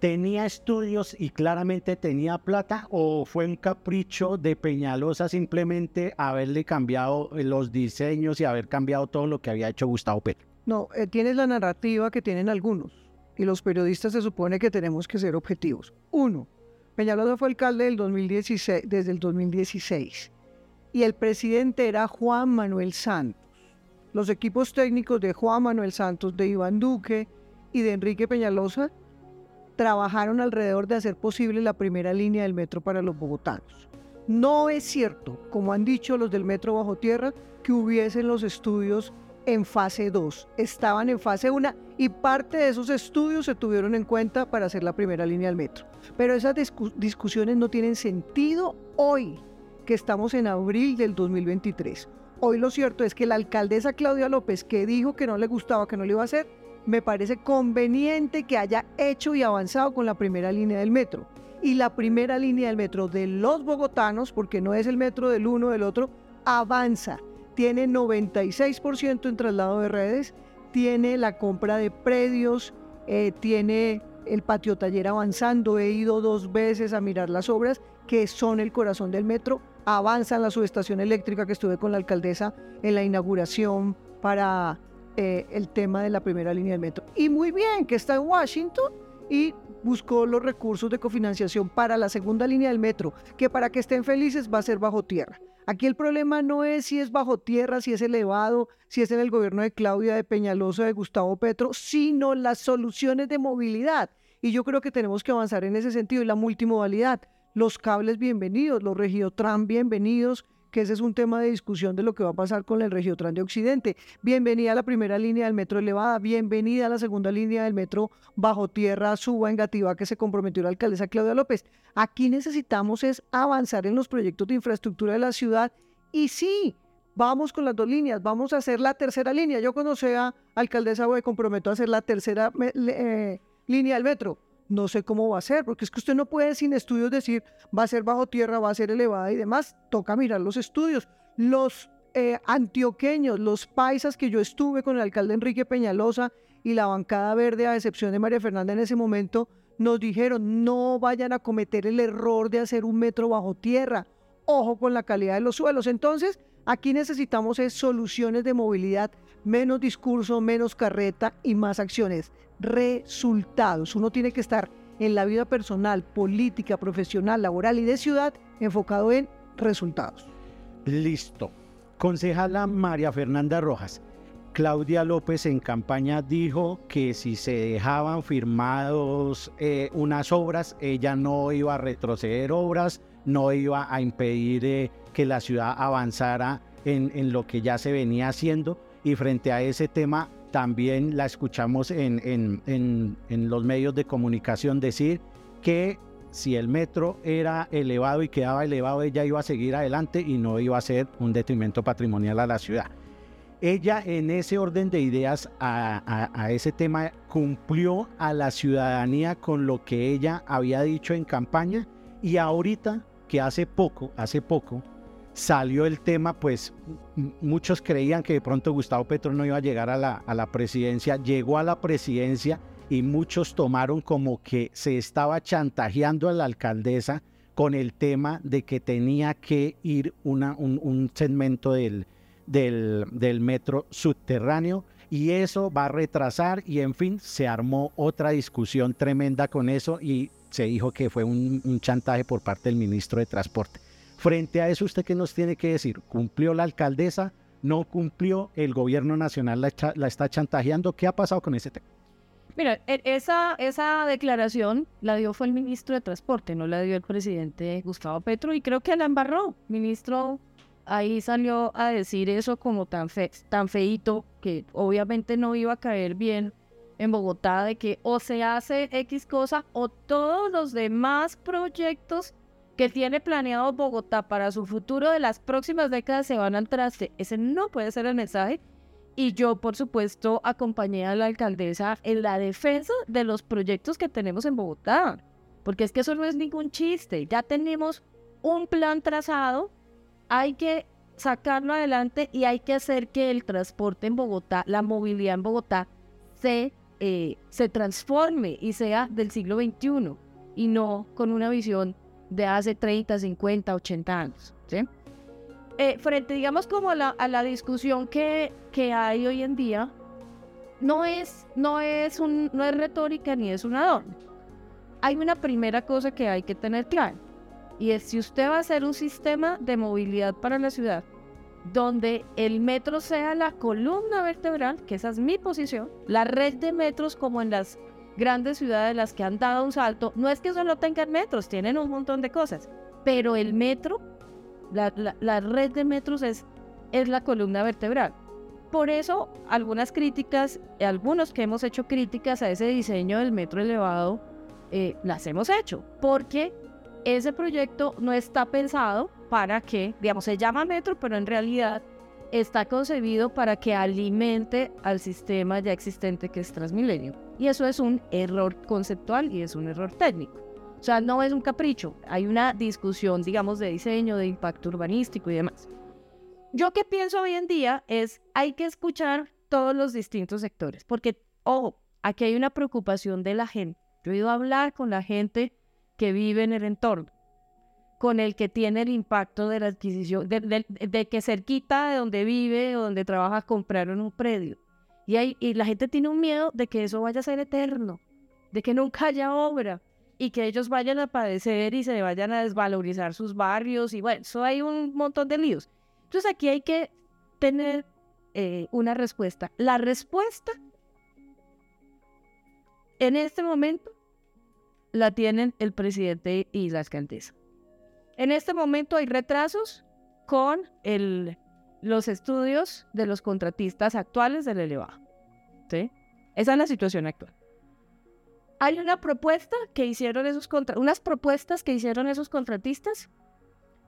tenía estudios y claramente tenía plata o fue un capricho de Peñalosa simplemente haberle cambiado los diseños y haber cambiado todo lo que había hecho Gustavo Petro. No, eh, tienes la narrativa que tienen algunos y los periodistas se supone que tenemos que ser objetivos. Uno, Peñalosa fue alcalde del 2016, desde el 2016 y el presidente era Juan Manuel Santos. Los equipos técnicos de Juan Manuel Santos, de Iván Duque y de Enrique Peñalosa trabajaron alrededor de hacer posible la primera línea del metro para los bogotanos. No es cierto, como han dicho los del metro bajo tierra, que hubiesen los estudios en fase 2. Estaban en fase 1 y parte de esos estudios se tuvieron en cuenta para hacer la primera línea del metro. Pero esas discusiones no tienen sentido hoy, que estamos en abril del 2023. Hoy lo cierto es que la alcaldesa Claudia López, que dijo que no le gustaba, que no lo iba a hacer, me parece conveniente que haya hecho y avanzado con la primera línea del metro. Y la primera línea del metro de los bogotanos, porque no es el metro del uno del otro, avanza. Tiene 96% en traslado de redes, tiene la compra de predios, eh, tiene el patio taller avanzando. He ido dos veces a mirar las obras que son el corazón del metro. Avanza en la subestación eléctrica que estuve con la alcaldesa en la inauguración para eh, el tema de la primera línea del metro. Y muy bien, que está en Washington y buscó los recursos de cofinanciación para la segunda línea del metro, que para que estén felices va a ser bajo tierra. Aquí el problema no es si es bajo tierra, si es elevado, si es en el gobierno de Claudia, de Peñalosa, de Gustavo Petro, sino las soluciones de movilidad. Y yo creo que tenemos que avanzar en ese sentido y la multimodalidad. Los cables bienvenidos, los regiotram bienvenidos, que ese es un tema de discusión de lo que va a pasar con el regiotram de Occidente. Bienvenida a la primera línea del metro elevada, bienvenida a la segunda línea del metro bajo tierra, suba en que se comprometió la alcaldesa Claudia López. Aquí necesitamos es avanzar en los proyectos de infraestructura de la ciudad y sí, vamos con las dos líneas, vamos a hacer la tercera línea. Yo cuando sea alcaldesa me comprometo a hacer la tercera eh, línea del metro. No sé cómo va a ser, porque es que usted no puede sin estudios decir va a ser bajo tierra, va a ser elevada y demás. Toca mirar los estudios. Los eh, antioqueños, los paisas que yo estuve con el alcalde Enrique Peñalosa y la bancada verde, a excepción de María Fernanda en ese momento, nos dijeron no vayan a cometer el error de hacer un metro bajo tierra. Ojo con la calidad de los suelos. Entonces, aquí necesitamos es soluciones de movilidad, menos discurso, menos carreta y más acciones resultados. Uno tiene que estar en la vida personal, política, profesional, laboral y de ciudad enfocado en resultados. Listo. Concejala María Fernanda Rojas. Claudia López en campaña dijo que si se dejaban firmados eh, unas obras, ella no iba a retroceder obras, no iba a impedir eh, que la ciudad avanzara en, en lo que ya se venía haciendo. Y frente a ese tema, también la escuchamos en, los medios de comunicación decir que si el metro era elevado y quedaba elevado, ella iba a seguir adelante y no iba a ser un detrimento patrimonial a la ciudad. Ella en ese orden de ideas a, a, ese tema cumplió a la ciudadanía con lo que ella había dicho en campaña y ahorita que hace poco, hace poco, salió el tema, pues muchos creían que de pronto Gustavo Petro no iba a llegar a la, presidencia, llegó a la presidencia y muchos tomaron como que se estaba chantajeando a la alcaldesa con el tema de que tenía que ir un, segmento del, metro subterráneo y eso va a retrasar y en fin, se armó otra discusión tremenda con eso y se dijo que fue un chantaje por parte del ministro de Transporte. Frente a eso, ¿usted qué nos tiene que decir? ¿Cumplió la alcaldesa? ¿No cumplió? ¿El gobierno nacional la, está chantajeando? ¿Qué ha pasado con ese tema? Mira, e, esa, esa declaración la dio fue el ministro de Transporte, no la dio el presidente Gustavo Petro y creo que la embarró. Ministro ahí salió a decir eso como tan, fe, tan feito que obviamente no iba a caer bien en Bogotá de que o se hace X cosa o todos los demás proyectos que tiene planeado Bogotá para su futuro de las próximas décadas se van al traste. Ese no puede ser el mensaje. Y yo, por supuesto, acompañé a la alcaldesa en la defensa de los proyectos que tenemos en Bogotá. Porque es que eso no es ningún chiste. Ya tenemos un plan trazado, hay que sacarlo adelante y hay que hacer que el transporte en Bogotá, la movilidad en Bogotá, se, eh, se transforme y sea del siglo XXI y no con una visión de hace 30, 50, 80 años. ¿sí? Eh, frente, digamos, como a la, discusión que, que, hay hoy en día, no es, no, es un, no es retórica ni es un adorno. Hay una primera cosa que hay que tener claro, y es si usted va a hacer un sistema de movilidad para la ciudad, donde el metro sea la columna vertebral, que esa es mi posición, la red de metros como en las grandes ciudades las que han dado un salto, no es que solo tengan metros, tienen un montón de cosas, pero el metro la, red de metros es, la columna vertebral. Por eso, algunas críticas, algunos que hemos hecho críticas a ese diseño del metro elevado, eh, las hemos hecho, porque ese proyecto no está pensado para que, digamos, se llama metro, pero en realidad está concebido para que alimente al sistema ya existente que es Transmilenio. Y eso es un error conceptual y es un error técnico. O sea, no es un capricho, hay una discusión, digamos, de diseño, de impacto urbanístico y demás. Yo que pienso hoy en día es, hay que escuchar todos los distintos sectores, porque, ojo, aquí hay una preocupación de la gente. Yo he ido a hablar con la gente que vive en el entorno, con el que tiene el impacto de la adquisición, de, que cerquita de donde vive o donde trabaja compraron un predio. Y, hay, y la gente tiene un miedo de que eso vaya a ser eterno, de que nunca haya obra, y que ellos vayan a padecer y se vayan a desvalorizar sus barrios y bueno, eso hay un montón de líos. Entonces aquí hay que tener eh, una respuesta. La respuesta en este momento la tienen el presidente y la alcaldesa. En este momento hay retrasos con los estudios de los contratistas actuales del elevado. Esa es la situación actual hay una propuesta que hicieron esos unas propuestas que hicieron esos contratistas,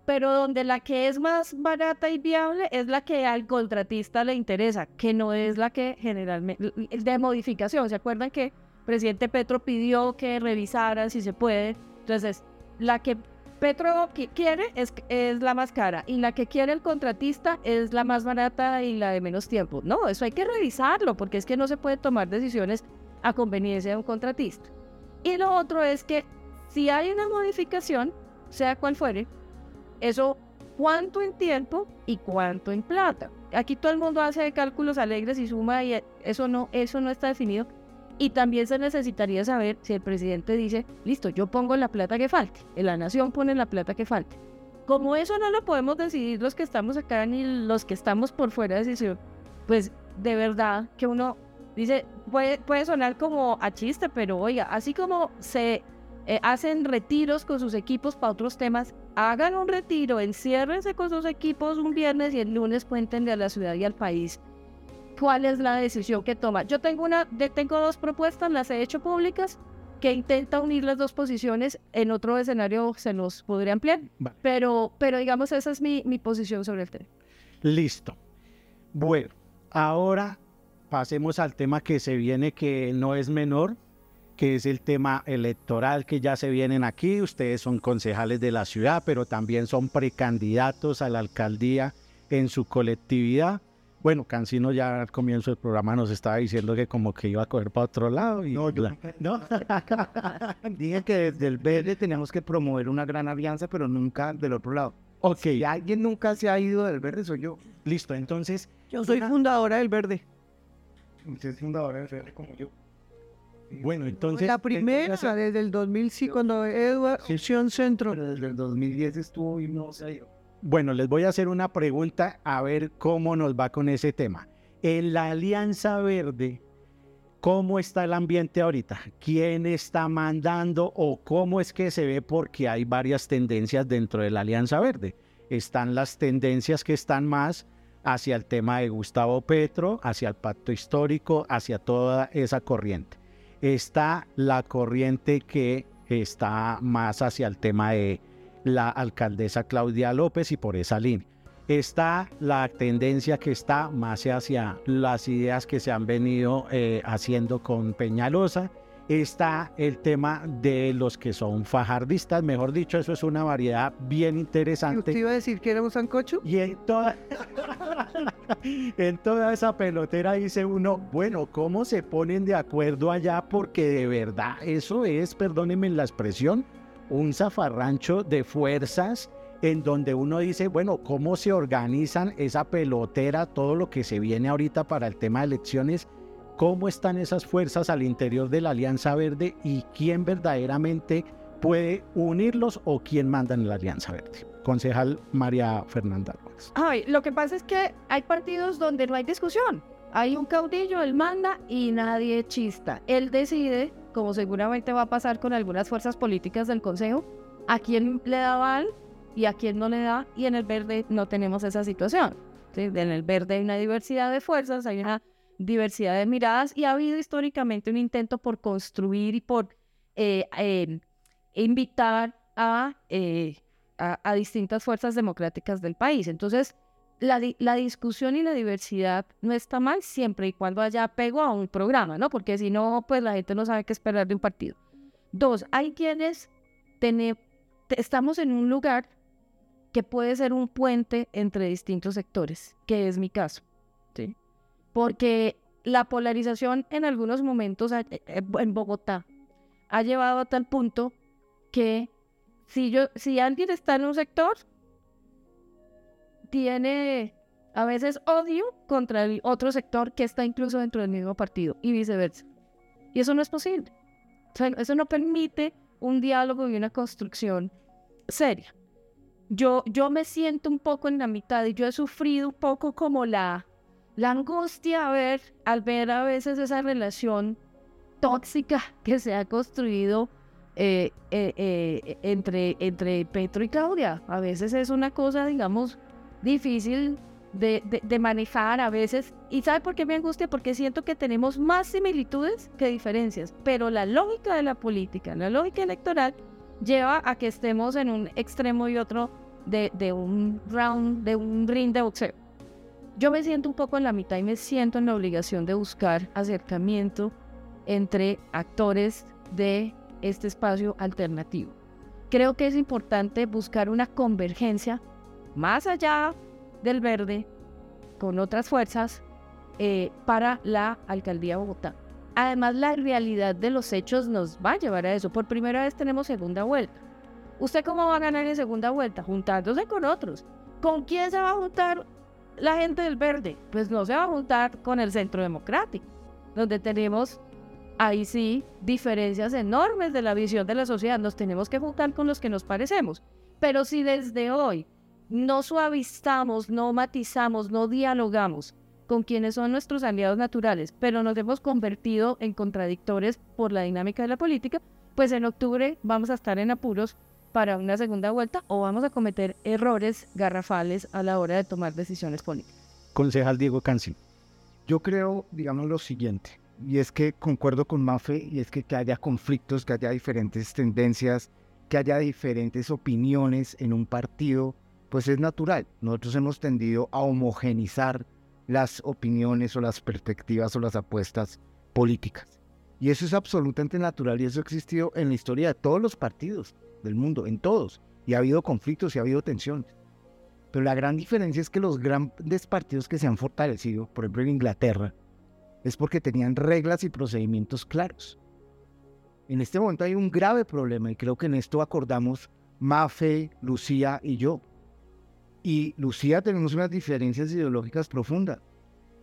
pero donde la que es más barata y viable es la que al contratista le interesa, que no es la que generalmente de modificación. ¿Se acuerdan que presidente Petro pidió que revisaran si se puede? Entonces, la que Petro quiere es, es la más cara y la que quiere el contratista es la más barata y la de menos tiempo. No, eso hay que revisarlo porque es que no se puede tomar decisiones a conveniencia de un contratista. Y lo otro es que si hay una modificación, sea cual fuere, eso cuánto en tiempo y cuánto en plata. Aquí todo el mundo hace cálculos alegres y suma y eso no, eso no está definido. Y también se necesitaría saber si el presidente dice, listo, yo pongo la plata que falte, la nación pone la plata que falte. Como eso no lo podemos decidir los que estamos acá ni los que estamos por fuera de decisión, pues de verdad que uno Dice, puede, puede sonar como a chiste, pero oiga, así como se eh, hacen retiros con sus equipos para otros temas, hagan un retiro, enciérrense con sus equipos un viernes y el lunes cuéntenle a la ciudad y al país cuál es la decisión que toma. Yo tengo, una, tengo dos propuestas, las he hecho públicas, que intenta unir las dos posiciones. En otro escenario se nos podría ampliar, pero, pero digamos, esa es mi, mi posición sobre el tema. Listo. Bueno, ahora pasemos al tema que se viene que no es menor, que es el tema electoral que ya se vienen aquí. Ustedes son concejales de la ciudad, pero también son precandidatos a la alcaldía en su colectividad. Bueno, Cancino ya al comienzo del programa nos estaba diciendo que como que iba a coger para otro lado. Y no, yo no. Dije que desde el verde teníamos que promover una gran alianza, pero nunca del otro lado. Ok. Si alguien nunca se ha ido del verde, soy yo. Listo, entonces... Yo soy fundadora del verde. Usted es fundadora del como yo. Bueno, entonces... La primera, desde el 2005, cuando Edward Centro. Pero desde el 2010 estuvo y no se ha ido. Bueno, les voy a hacer una pregunta a ver cómo nos va con ese tema. En la Alianza Verde, ¿cómo está el ambiente ahorita? ¿Quién está mandando o cómo es que se ve? Porque hay varias tendencias dentro de la Alianza Verde. Están las tendencias que están más hacia el tema de Gustavo Petro, hacia el pacto histórico, hacia toda esa corriente. Está la corriente que está más hacia el tema de la alcaldesa Claudia López y por esa línea. está la tendencia que está más hacia las ideas que se han venido eh, haciendo con Peñalosa. Está el tema de los que son fajardistas, mejor dicho, eso es una variedad bien interesante. ¿Usted iba a decir que era un sancocho? Y en toda, en toda esa pelotera dice uno, bueno, ¿cómo se ponen de acuerdo allá? Porque de verdad eso es, perdónenme la expresión, un zafarrancho de fuerzas en donde uno dice, bueno, ¿cómo se organizan esa pelotera, todo lo que se viene ahorita para el tema de elecciones? ¿Cómo están esas fuerzas al interior de la Alianza Verde y quién verdaderamente puede unirlos o quién manda en la Alianza Verde? Concejal María Fernanda Ay, lo que pasa es que hay partidos donde no hay discusión. Hay un caudillo, él manda y nadie chista. Él decide, como seguramente va a pasar con algunas fuerzas políticas del Consejo, a quién le da val y a quién no le da, y en el verde no tenemos esa situación. En el verde hay una diversidad de fuerzas, hay una diversidad de miradas y ha habido históricamente un intento por construir y por eh, eh, invitar eh, a, a, distintas fuerzas democráticas del país. Entonces, la, la, discusión y la diversidad no está mal siempre y cuando haya apego a un programa, ¿no? Porque si no, pues la gente no sabe qué esperar de un partido. Dos, hay quienes estamos en un lugar que puede ser un puente entre distintos sectores, que es mi caso. ¿sí? Porque la polarización en algunos momentos eh, eh, en Bogotá ha llevado a tal punto que si, yo, si alguien está en un sector, tiene a veces odio contra el otro sector que está incluso dentro del mismo partido y viceversa. Y eso no es posible. eso no permite un diálogo y una construcción seria yo, yo me siento un poco en la mitad y yo he sufrido un poco como la, la angustia a ver, al ver a veces esa relación tóxica que se ha construido eh, eh, eh, entre, entre Petro y Claudia. A veces es una cosa, digamos, difícil de, de, manejar a veces. ¿Y sabe por qué me angustia? Porque siento que tenemos más similitudes que diferencias. Pero la lógica de la política, la lógica electoral, lleva a que estemos en un extremo y otro de, de un round, de un ring de boxeo. Yo me siento un poco en la mitad y me siento en la obligación de buscar acercamiento entre actores de este espacio alternativo. Creo que es importante buscar una convergencia más allá del verde con otras fuerzas eh, para la alcaldía de Bogotá. Además, la realidad de los hechos nos va a llevar a eso. Por primera vez tenemos segunda vuelta. ¿Usted cómo va a ganar en segunda vuelta? Juntándose con otros. ¿Con quién se va a juntar la gente del verde? Pues no se va a juntar con el centro democrático, donde tenemos ahí sí diferencias enormes de la visión de la sociedad. Nos tenemos que juntar con los que nos parecemos. Pero si desde hoy no suavizamos, no matizamos, no dialogamos con quienes son nuestros aliados naturales, pero nos hemos convertido en contradictores por la dinámica de la política, pues en octubre vamos a estar en apuros para una segunda vuelta o vamos a cometer errores garrafales a la hora de tomar decisiones políticas. Concejal Diego Cancín. Yo creo, digamos, lo siguiente, y es que concuerdo con Mafe, y es que, que haya conflictos, que haya diferentes tendencias, que haya diferentes opiniones en un partido, pues es natural. Nosotros hemos tendido a homogenizar las opiniones o las perspectivas o las apuestas políticas. Y eso es absolutamente natural y eso ha existido en la historia de todos los partidos del mundo, en todos. Y ha habido conflictos y ha habido tensiones. Pero la gran diferencia es que los grandes partidos que se han fortalecido, por ejemplo en Inglaterra, es porque tenían reglas y procedimientos claros. En este momento hay un grave problema y creo que en esto acordamos Mafe, Lucía y yo. Y Lucía tenemos unas diferencias ideológicas profundas.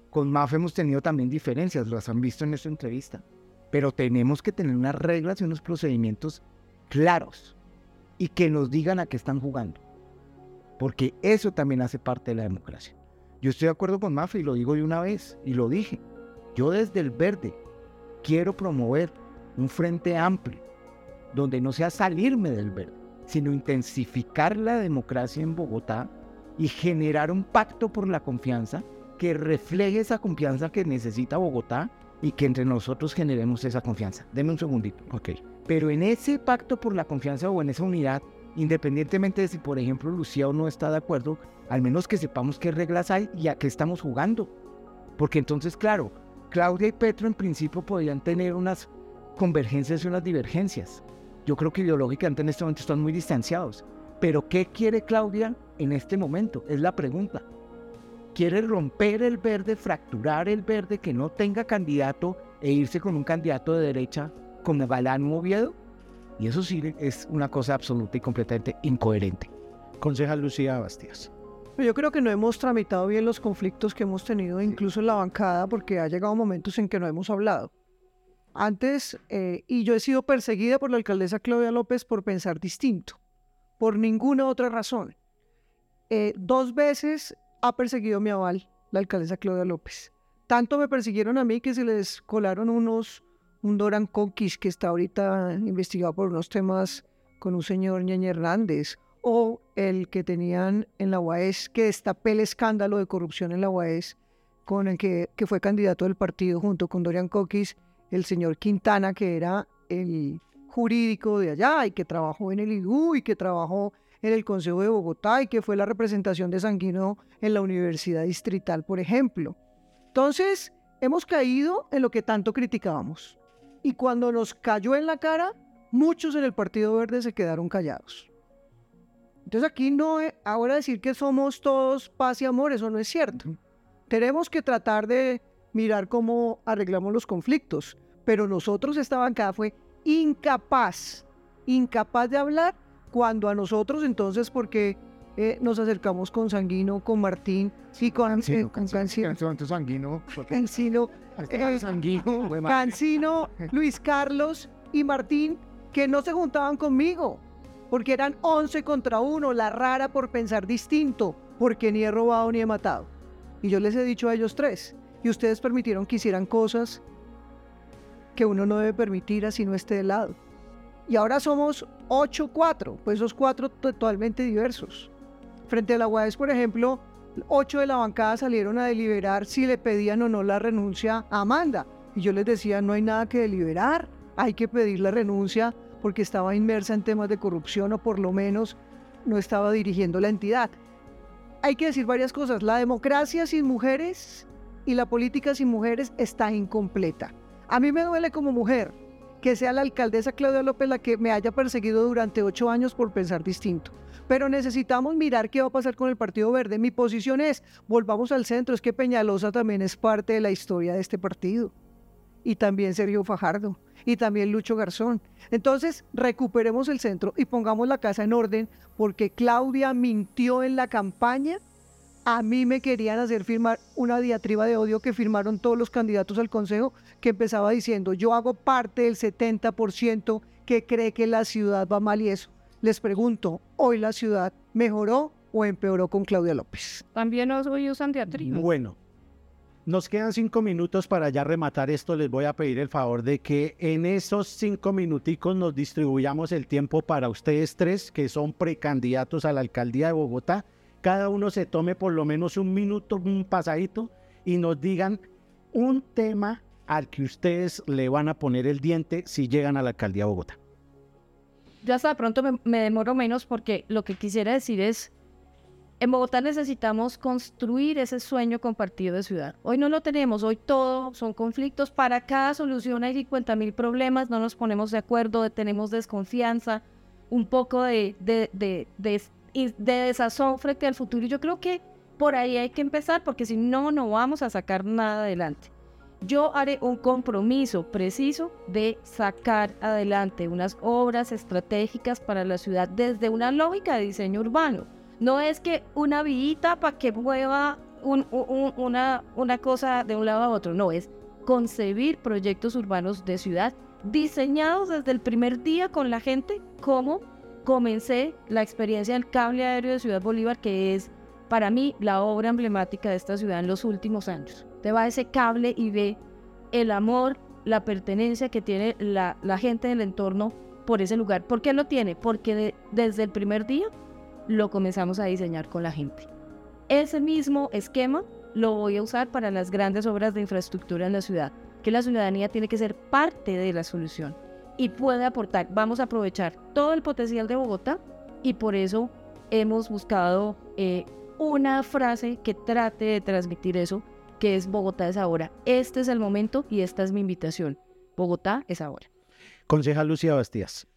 Con Mafe hemos tenido también diferencias, las han visto en esta entrevista. Pero tenemos que tener unas reglas y unos procedimientos claros y que nos digan a qué están jugando. Porque eso también hace parte de la democracia. Yo estoy de acuerdo con Mafe y lo digo de una vez y lo dije. Yo desde el verde quiero promover un frente amplio donde no sea salirme del verde, sino intensificar la democracia en Bogotá y generar un pacto por la confianza que refleje esa confianza que necesita Bogotá y que entre nosotros generemos esa confianza. Deme un segundito. Ok. Pero en ese pacto por la confianza o en esa unidad Independientemente de si, por ejemplo, Lucía o no está de acuerdo, al menos que sepamos qué reglas hay y a qué estamos jugando. Porque entonces, claro, Claudia y Petro en principio podrían tener unas convergencias y unas divergencias. Yo creo que ideológicamente en este momento están muy distanciados. Pero ¿qué quiere Claudia en este momento? Es la pregunta. ¿Quiere romper el verde, fracturar el verde, que no tenga candidato e irse con un candidato de derecha como Galán Oviedo? Y eso sí es una cosa absoluta y completamente incoherente. Concejal Lucía Bastias. Yo creo que no hemos tramitado bien los conflictos que hemos tenido, incluso en la bancada, porque ha llegado momentos en que no hemos hablado. Antes, eh, y yo he sido perseguida por la alcaldesa Claudia López por pensar distinto, por ninguna otra razón. Eh, dos veces ha perseguido mi aval la alcaldesa Claudia López. Tanto me persiguieron a mí que se les colaron unos, un Doran Conquist que está ahorita investigado por unos temas con un señor Ñeñe Hernández, o el que tenían en la UAS, que destapé el escándalo de corrupción en la UAS, con el que, que fue candidato del partido junto con Dorian Coquis, el señor Quintana, que era el jurídico de allá y que trabajó en el IDU y que trabajó en el Consejo de Bogotá y que fue la representación de Sanguino en la Universidad Distrital, por ejemplo. Entonces, hemos caído en lo que tanto criticábamos. Y cuando nos cayó en la cara, muchos en el Partido Verde se quedaron callados. Entonces aquí no, ahora decir que somos todos paz y amor, eso no es cierto. Tenemos que tratar de mirar cómo arreglamos los conflictos, pero nosotros esta bancada fue incapaz, incapaz de hablar cuando a nosotros entonces, porque eh, nos acercamos con Sanguino, con Martín, sí, con Cancino, Cancino, Sanguino, Cancino, Cancino, Luis Carlos y Martín, que no se juntaban conmigo porque eran 11 contra 1, la rara por pensar distinto, porque ni he robado ni he matado. Y yo les he dicho a ellos tres, y ustedes permitieron que hicieran cosas que uno no debe permitir así no esté de lado. Y ahora somos 8-4, pues esos cuatro totalmente diversos. Frente a la UAS, por ejemplo, ocho de la bancada salieron a deliberar si le pedían o no la renuncia a Amanda. Y yo les decía, no hay nada que deliberar, hay que pedir la renuncia porque estaba inmersa en temas de corrupción o por lo menos no estaba dirigiendo la entidad. Hay que decir varias cosas. La democracia sin mujeres y la política sin mujeres está incompleta. A mí me duele como mujer que sea la alcaldesa Claudia López la que me haya perseguido durante ocho años por pensar distinto. Pero necesitamos mirar qué va a pasar con el Partido Verde. Mi posición es, volvamos al centro, es que Peñalosa también es parte de la historia de este partido. Y también Sergio Fajardo y también Lucho Garzón. Entonces, recuperemos el centro y pongamos la casa en orden porque Claudia mintió en la campaña. A mí me querían hacer firmar una diatriba de odio que firmaron todos los candidatos al Consejo que empezaba diciendo, yo hago parte del 70% que cree que la ciudad va mal y eso. Les pregunto, ¿hoy la ciudad mejoró o empeoró con Claudia López? También hoy usan diatriba. Bueno, nos quedan cinco minutos para ya rematar esto. Les voy a pedir el favor de que en esos cinco minuticos nos distribuyamos el tiempo para ustedes tres, que son precandidatos a la alcaldía de Bogotá. Cada uno se tome por lo menos un minuto, un pasadito, y nos digan un tema al que ustedes le van a poner el diente si llegan a la alcaldía de Bogotá. Ya hasta pronto me, me demoro menos porque lo que quisiera decir es en Bogotá necesitamos construir ese sueño compartido de ciudad. Hoy no lo tenemos, hoy todo son conflictos. Para cada solución hay 50 mil problemas, no nos ponemos de acuerdo, tenemos desconfianza, un poco de, de, de, de, desazón frente al futuro. Y yo creo que por ahí hay que empezar porque si no, no vamos a sacar nada adelante. Yo haré un compromiso preciso de sacar adelante unas obras estratégicas para la ciudad desde una lógica de diseño urbano no es que una villita para que mueva una, una cosa de un lado a otro, no, es concebir proyectos urbanos de ciudad diseñados desde el primer día con la gente, como comencé la experiencia del cable aéreo de Ciudad Bolívar, que es para mí la obra emblemática de esta ciudad en los últimos años. Te va ese cable y ve el amor, la pertenencia que tiene la, gente del entorno por ese lugar. ¿Por qué lo tiene? Porque desde el primer día lo comenzamos a diseñar con la gente. Ese mismo esquema lo voy a usar para las grandes obras de infraestructura en la ciudad, que la ciudadanía tiene que ser parte de la solución y puede aportar. Vamos a aprovechar todo el potencial de Bogotá y por eso hemos buscado eh, una frase que trate de transmitir eso, que es Bogotá es ahora. Este es el momento y esta es mi invitación. Bogotá es ahora. Concejal Lucía Bastías.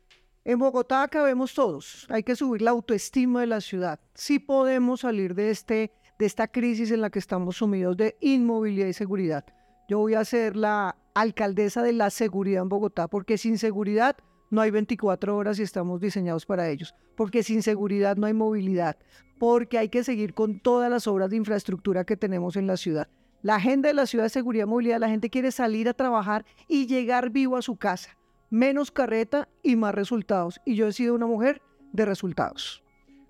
En Bogotá cabemos todos. Hay que subir la autoestima de la ciudad. Sí podemos salir de, este, de esta crisis en la que estamos sumidos de inmovilidad y seguridad. Yo voy a ser la alcaldesa de la seguridad en Bogotá, porque sin seguridad no hay 24 horas y estamos diseñados para ellos, porque sin seguridad no hay movilidad, porque hay que seguir con todas las obras de infraestructura que tenemos en la ciudad. La agenda de la ciudad de seguridad y movilidad, la gente quiere salir a trabajar y llegar vivo a su casa. Menos carreta y más resultados. Y yo he sido una mujer de resultados.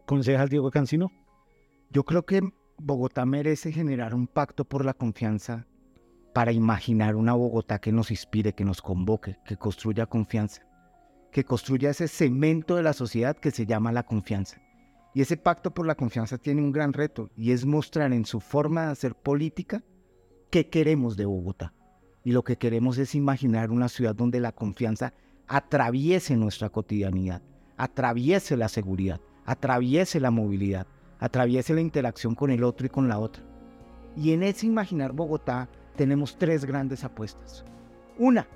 Concejal Diego Cancino. Yo creo que Bogotá merece generar un pacto por la confianza para imaginar una Bogotá que nos inspire, que nos convoque, que construya confianza, que construya ese cemento de la sociedad que se llama la confianza. Y ese pacto por la confianza tiene un gran reto y es mostrar en su forma de hacer política qué queremos de Bogotá. Y lo que queremos es imaginar una ciudad donde la confianza atraviese nuestra cotidianidad, atraviese la seguridad, atraviese la movilidad, atraviese la interacción con el otro y con la otra. Y en ese imaginar Bogotá tenemos tres grandes apuestas. Una,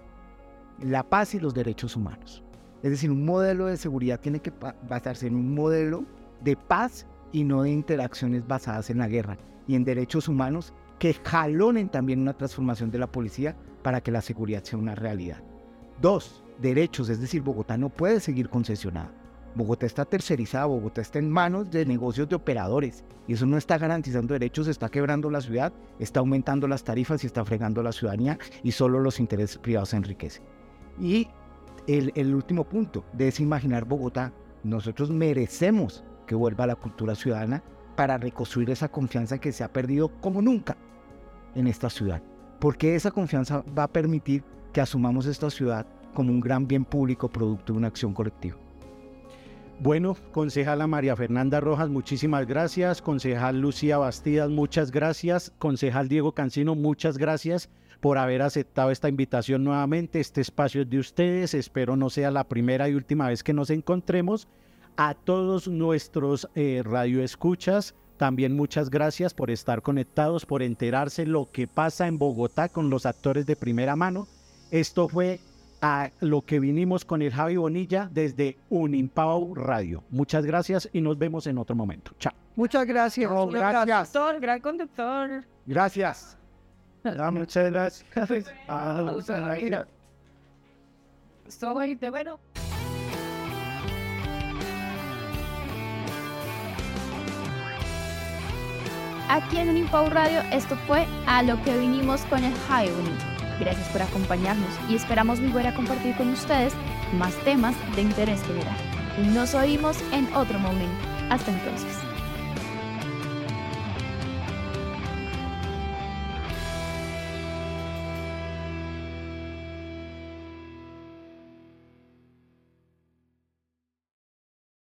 la paz y los derechos humanos. Es decir, un modelo de seguridad tiene que basarse en un modelo de paz y no de interacciones basadas en la guerra y en derechos humanos que jalonen también una transformación de la policía para que la seguridad sea una realidad. Dos, derechos, es decir, Bogotá no puede seguir concesionada. Bogotá está tercerizada, Bogotá está en manos de negocios de operadores y eso no está garantizando derechos, está quebrando la ciudad, está aumentando las tarifas y está fregando la ciudadanía y solo los intereses privados se enriquecen. Y el, último punto de ese imaginar Bogotá, nosotros merecemos que vuelva a la cultura ciudadana para reconstruir esa confianza que se ha perdido como nunca en esta ciudad. Porque esa confianza va a permitir que asumamos esta ciudad como un gran bien público producto de una acción colectiva. Bueno, concejala María Fernanda Rojas, muchísimas gracias. Concejal Lucía Bastidas, muchas gracias. Concejal Diego Cancino, muchas gracias por haber aceptado esta invitación nuevamente. Este espacio es de ustedes. Espero no sea la primera y última vez que nos encontremos. A todos nuestros eh, radioescuchas, también muchas gracias por estar conectados, por enterarse lo que pasa en Bogotá con los actores de primera mano. Esto fue a lo que vinimos con el Javi Bonilla desde Unimpau Radio. Muchas gracias y nos vemos en otro momento. Chao. Muchas gracias. Gracias. Conductor, gran conductor. Gracias. muchas gracias. Estuvo bueno. Aquí en Unimpau Radio esto fue a lo que vinimos con el Javi Bonilla. Gracias por acompañarnos y esperamos volver a compartir con ustedes más temas de interés general. Nos oímos en otro momento. Hasta entonces.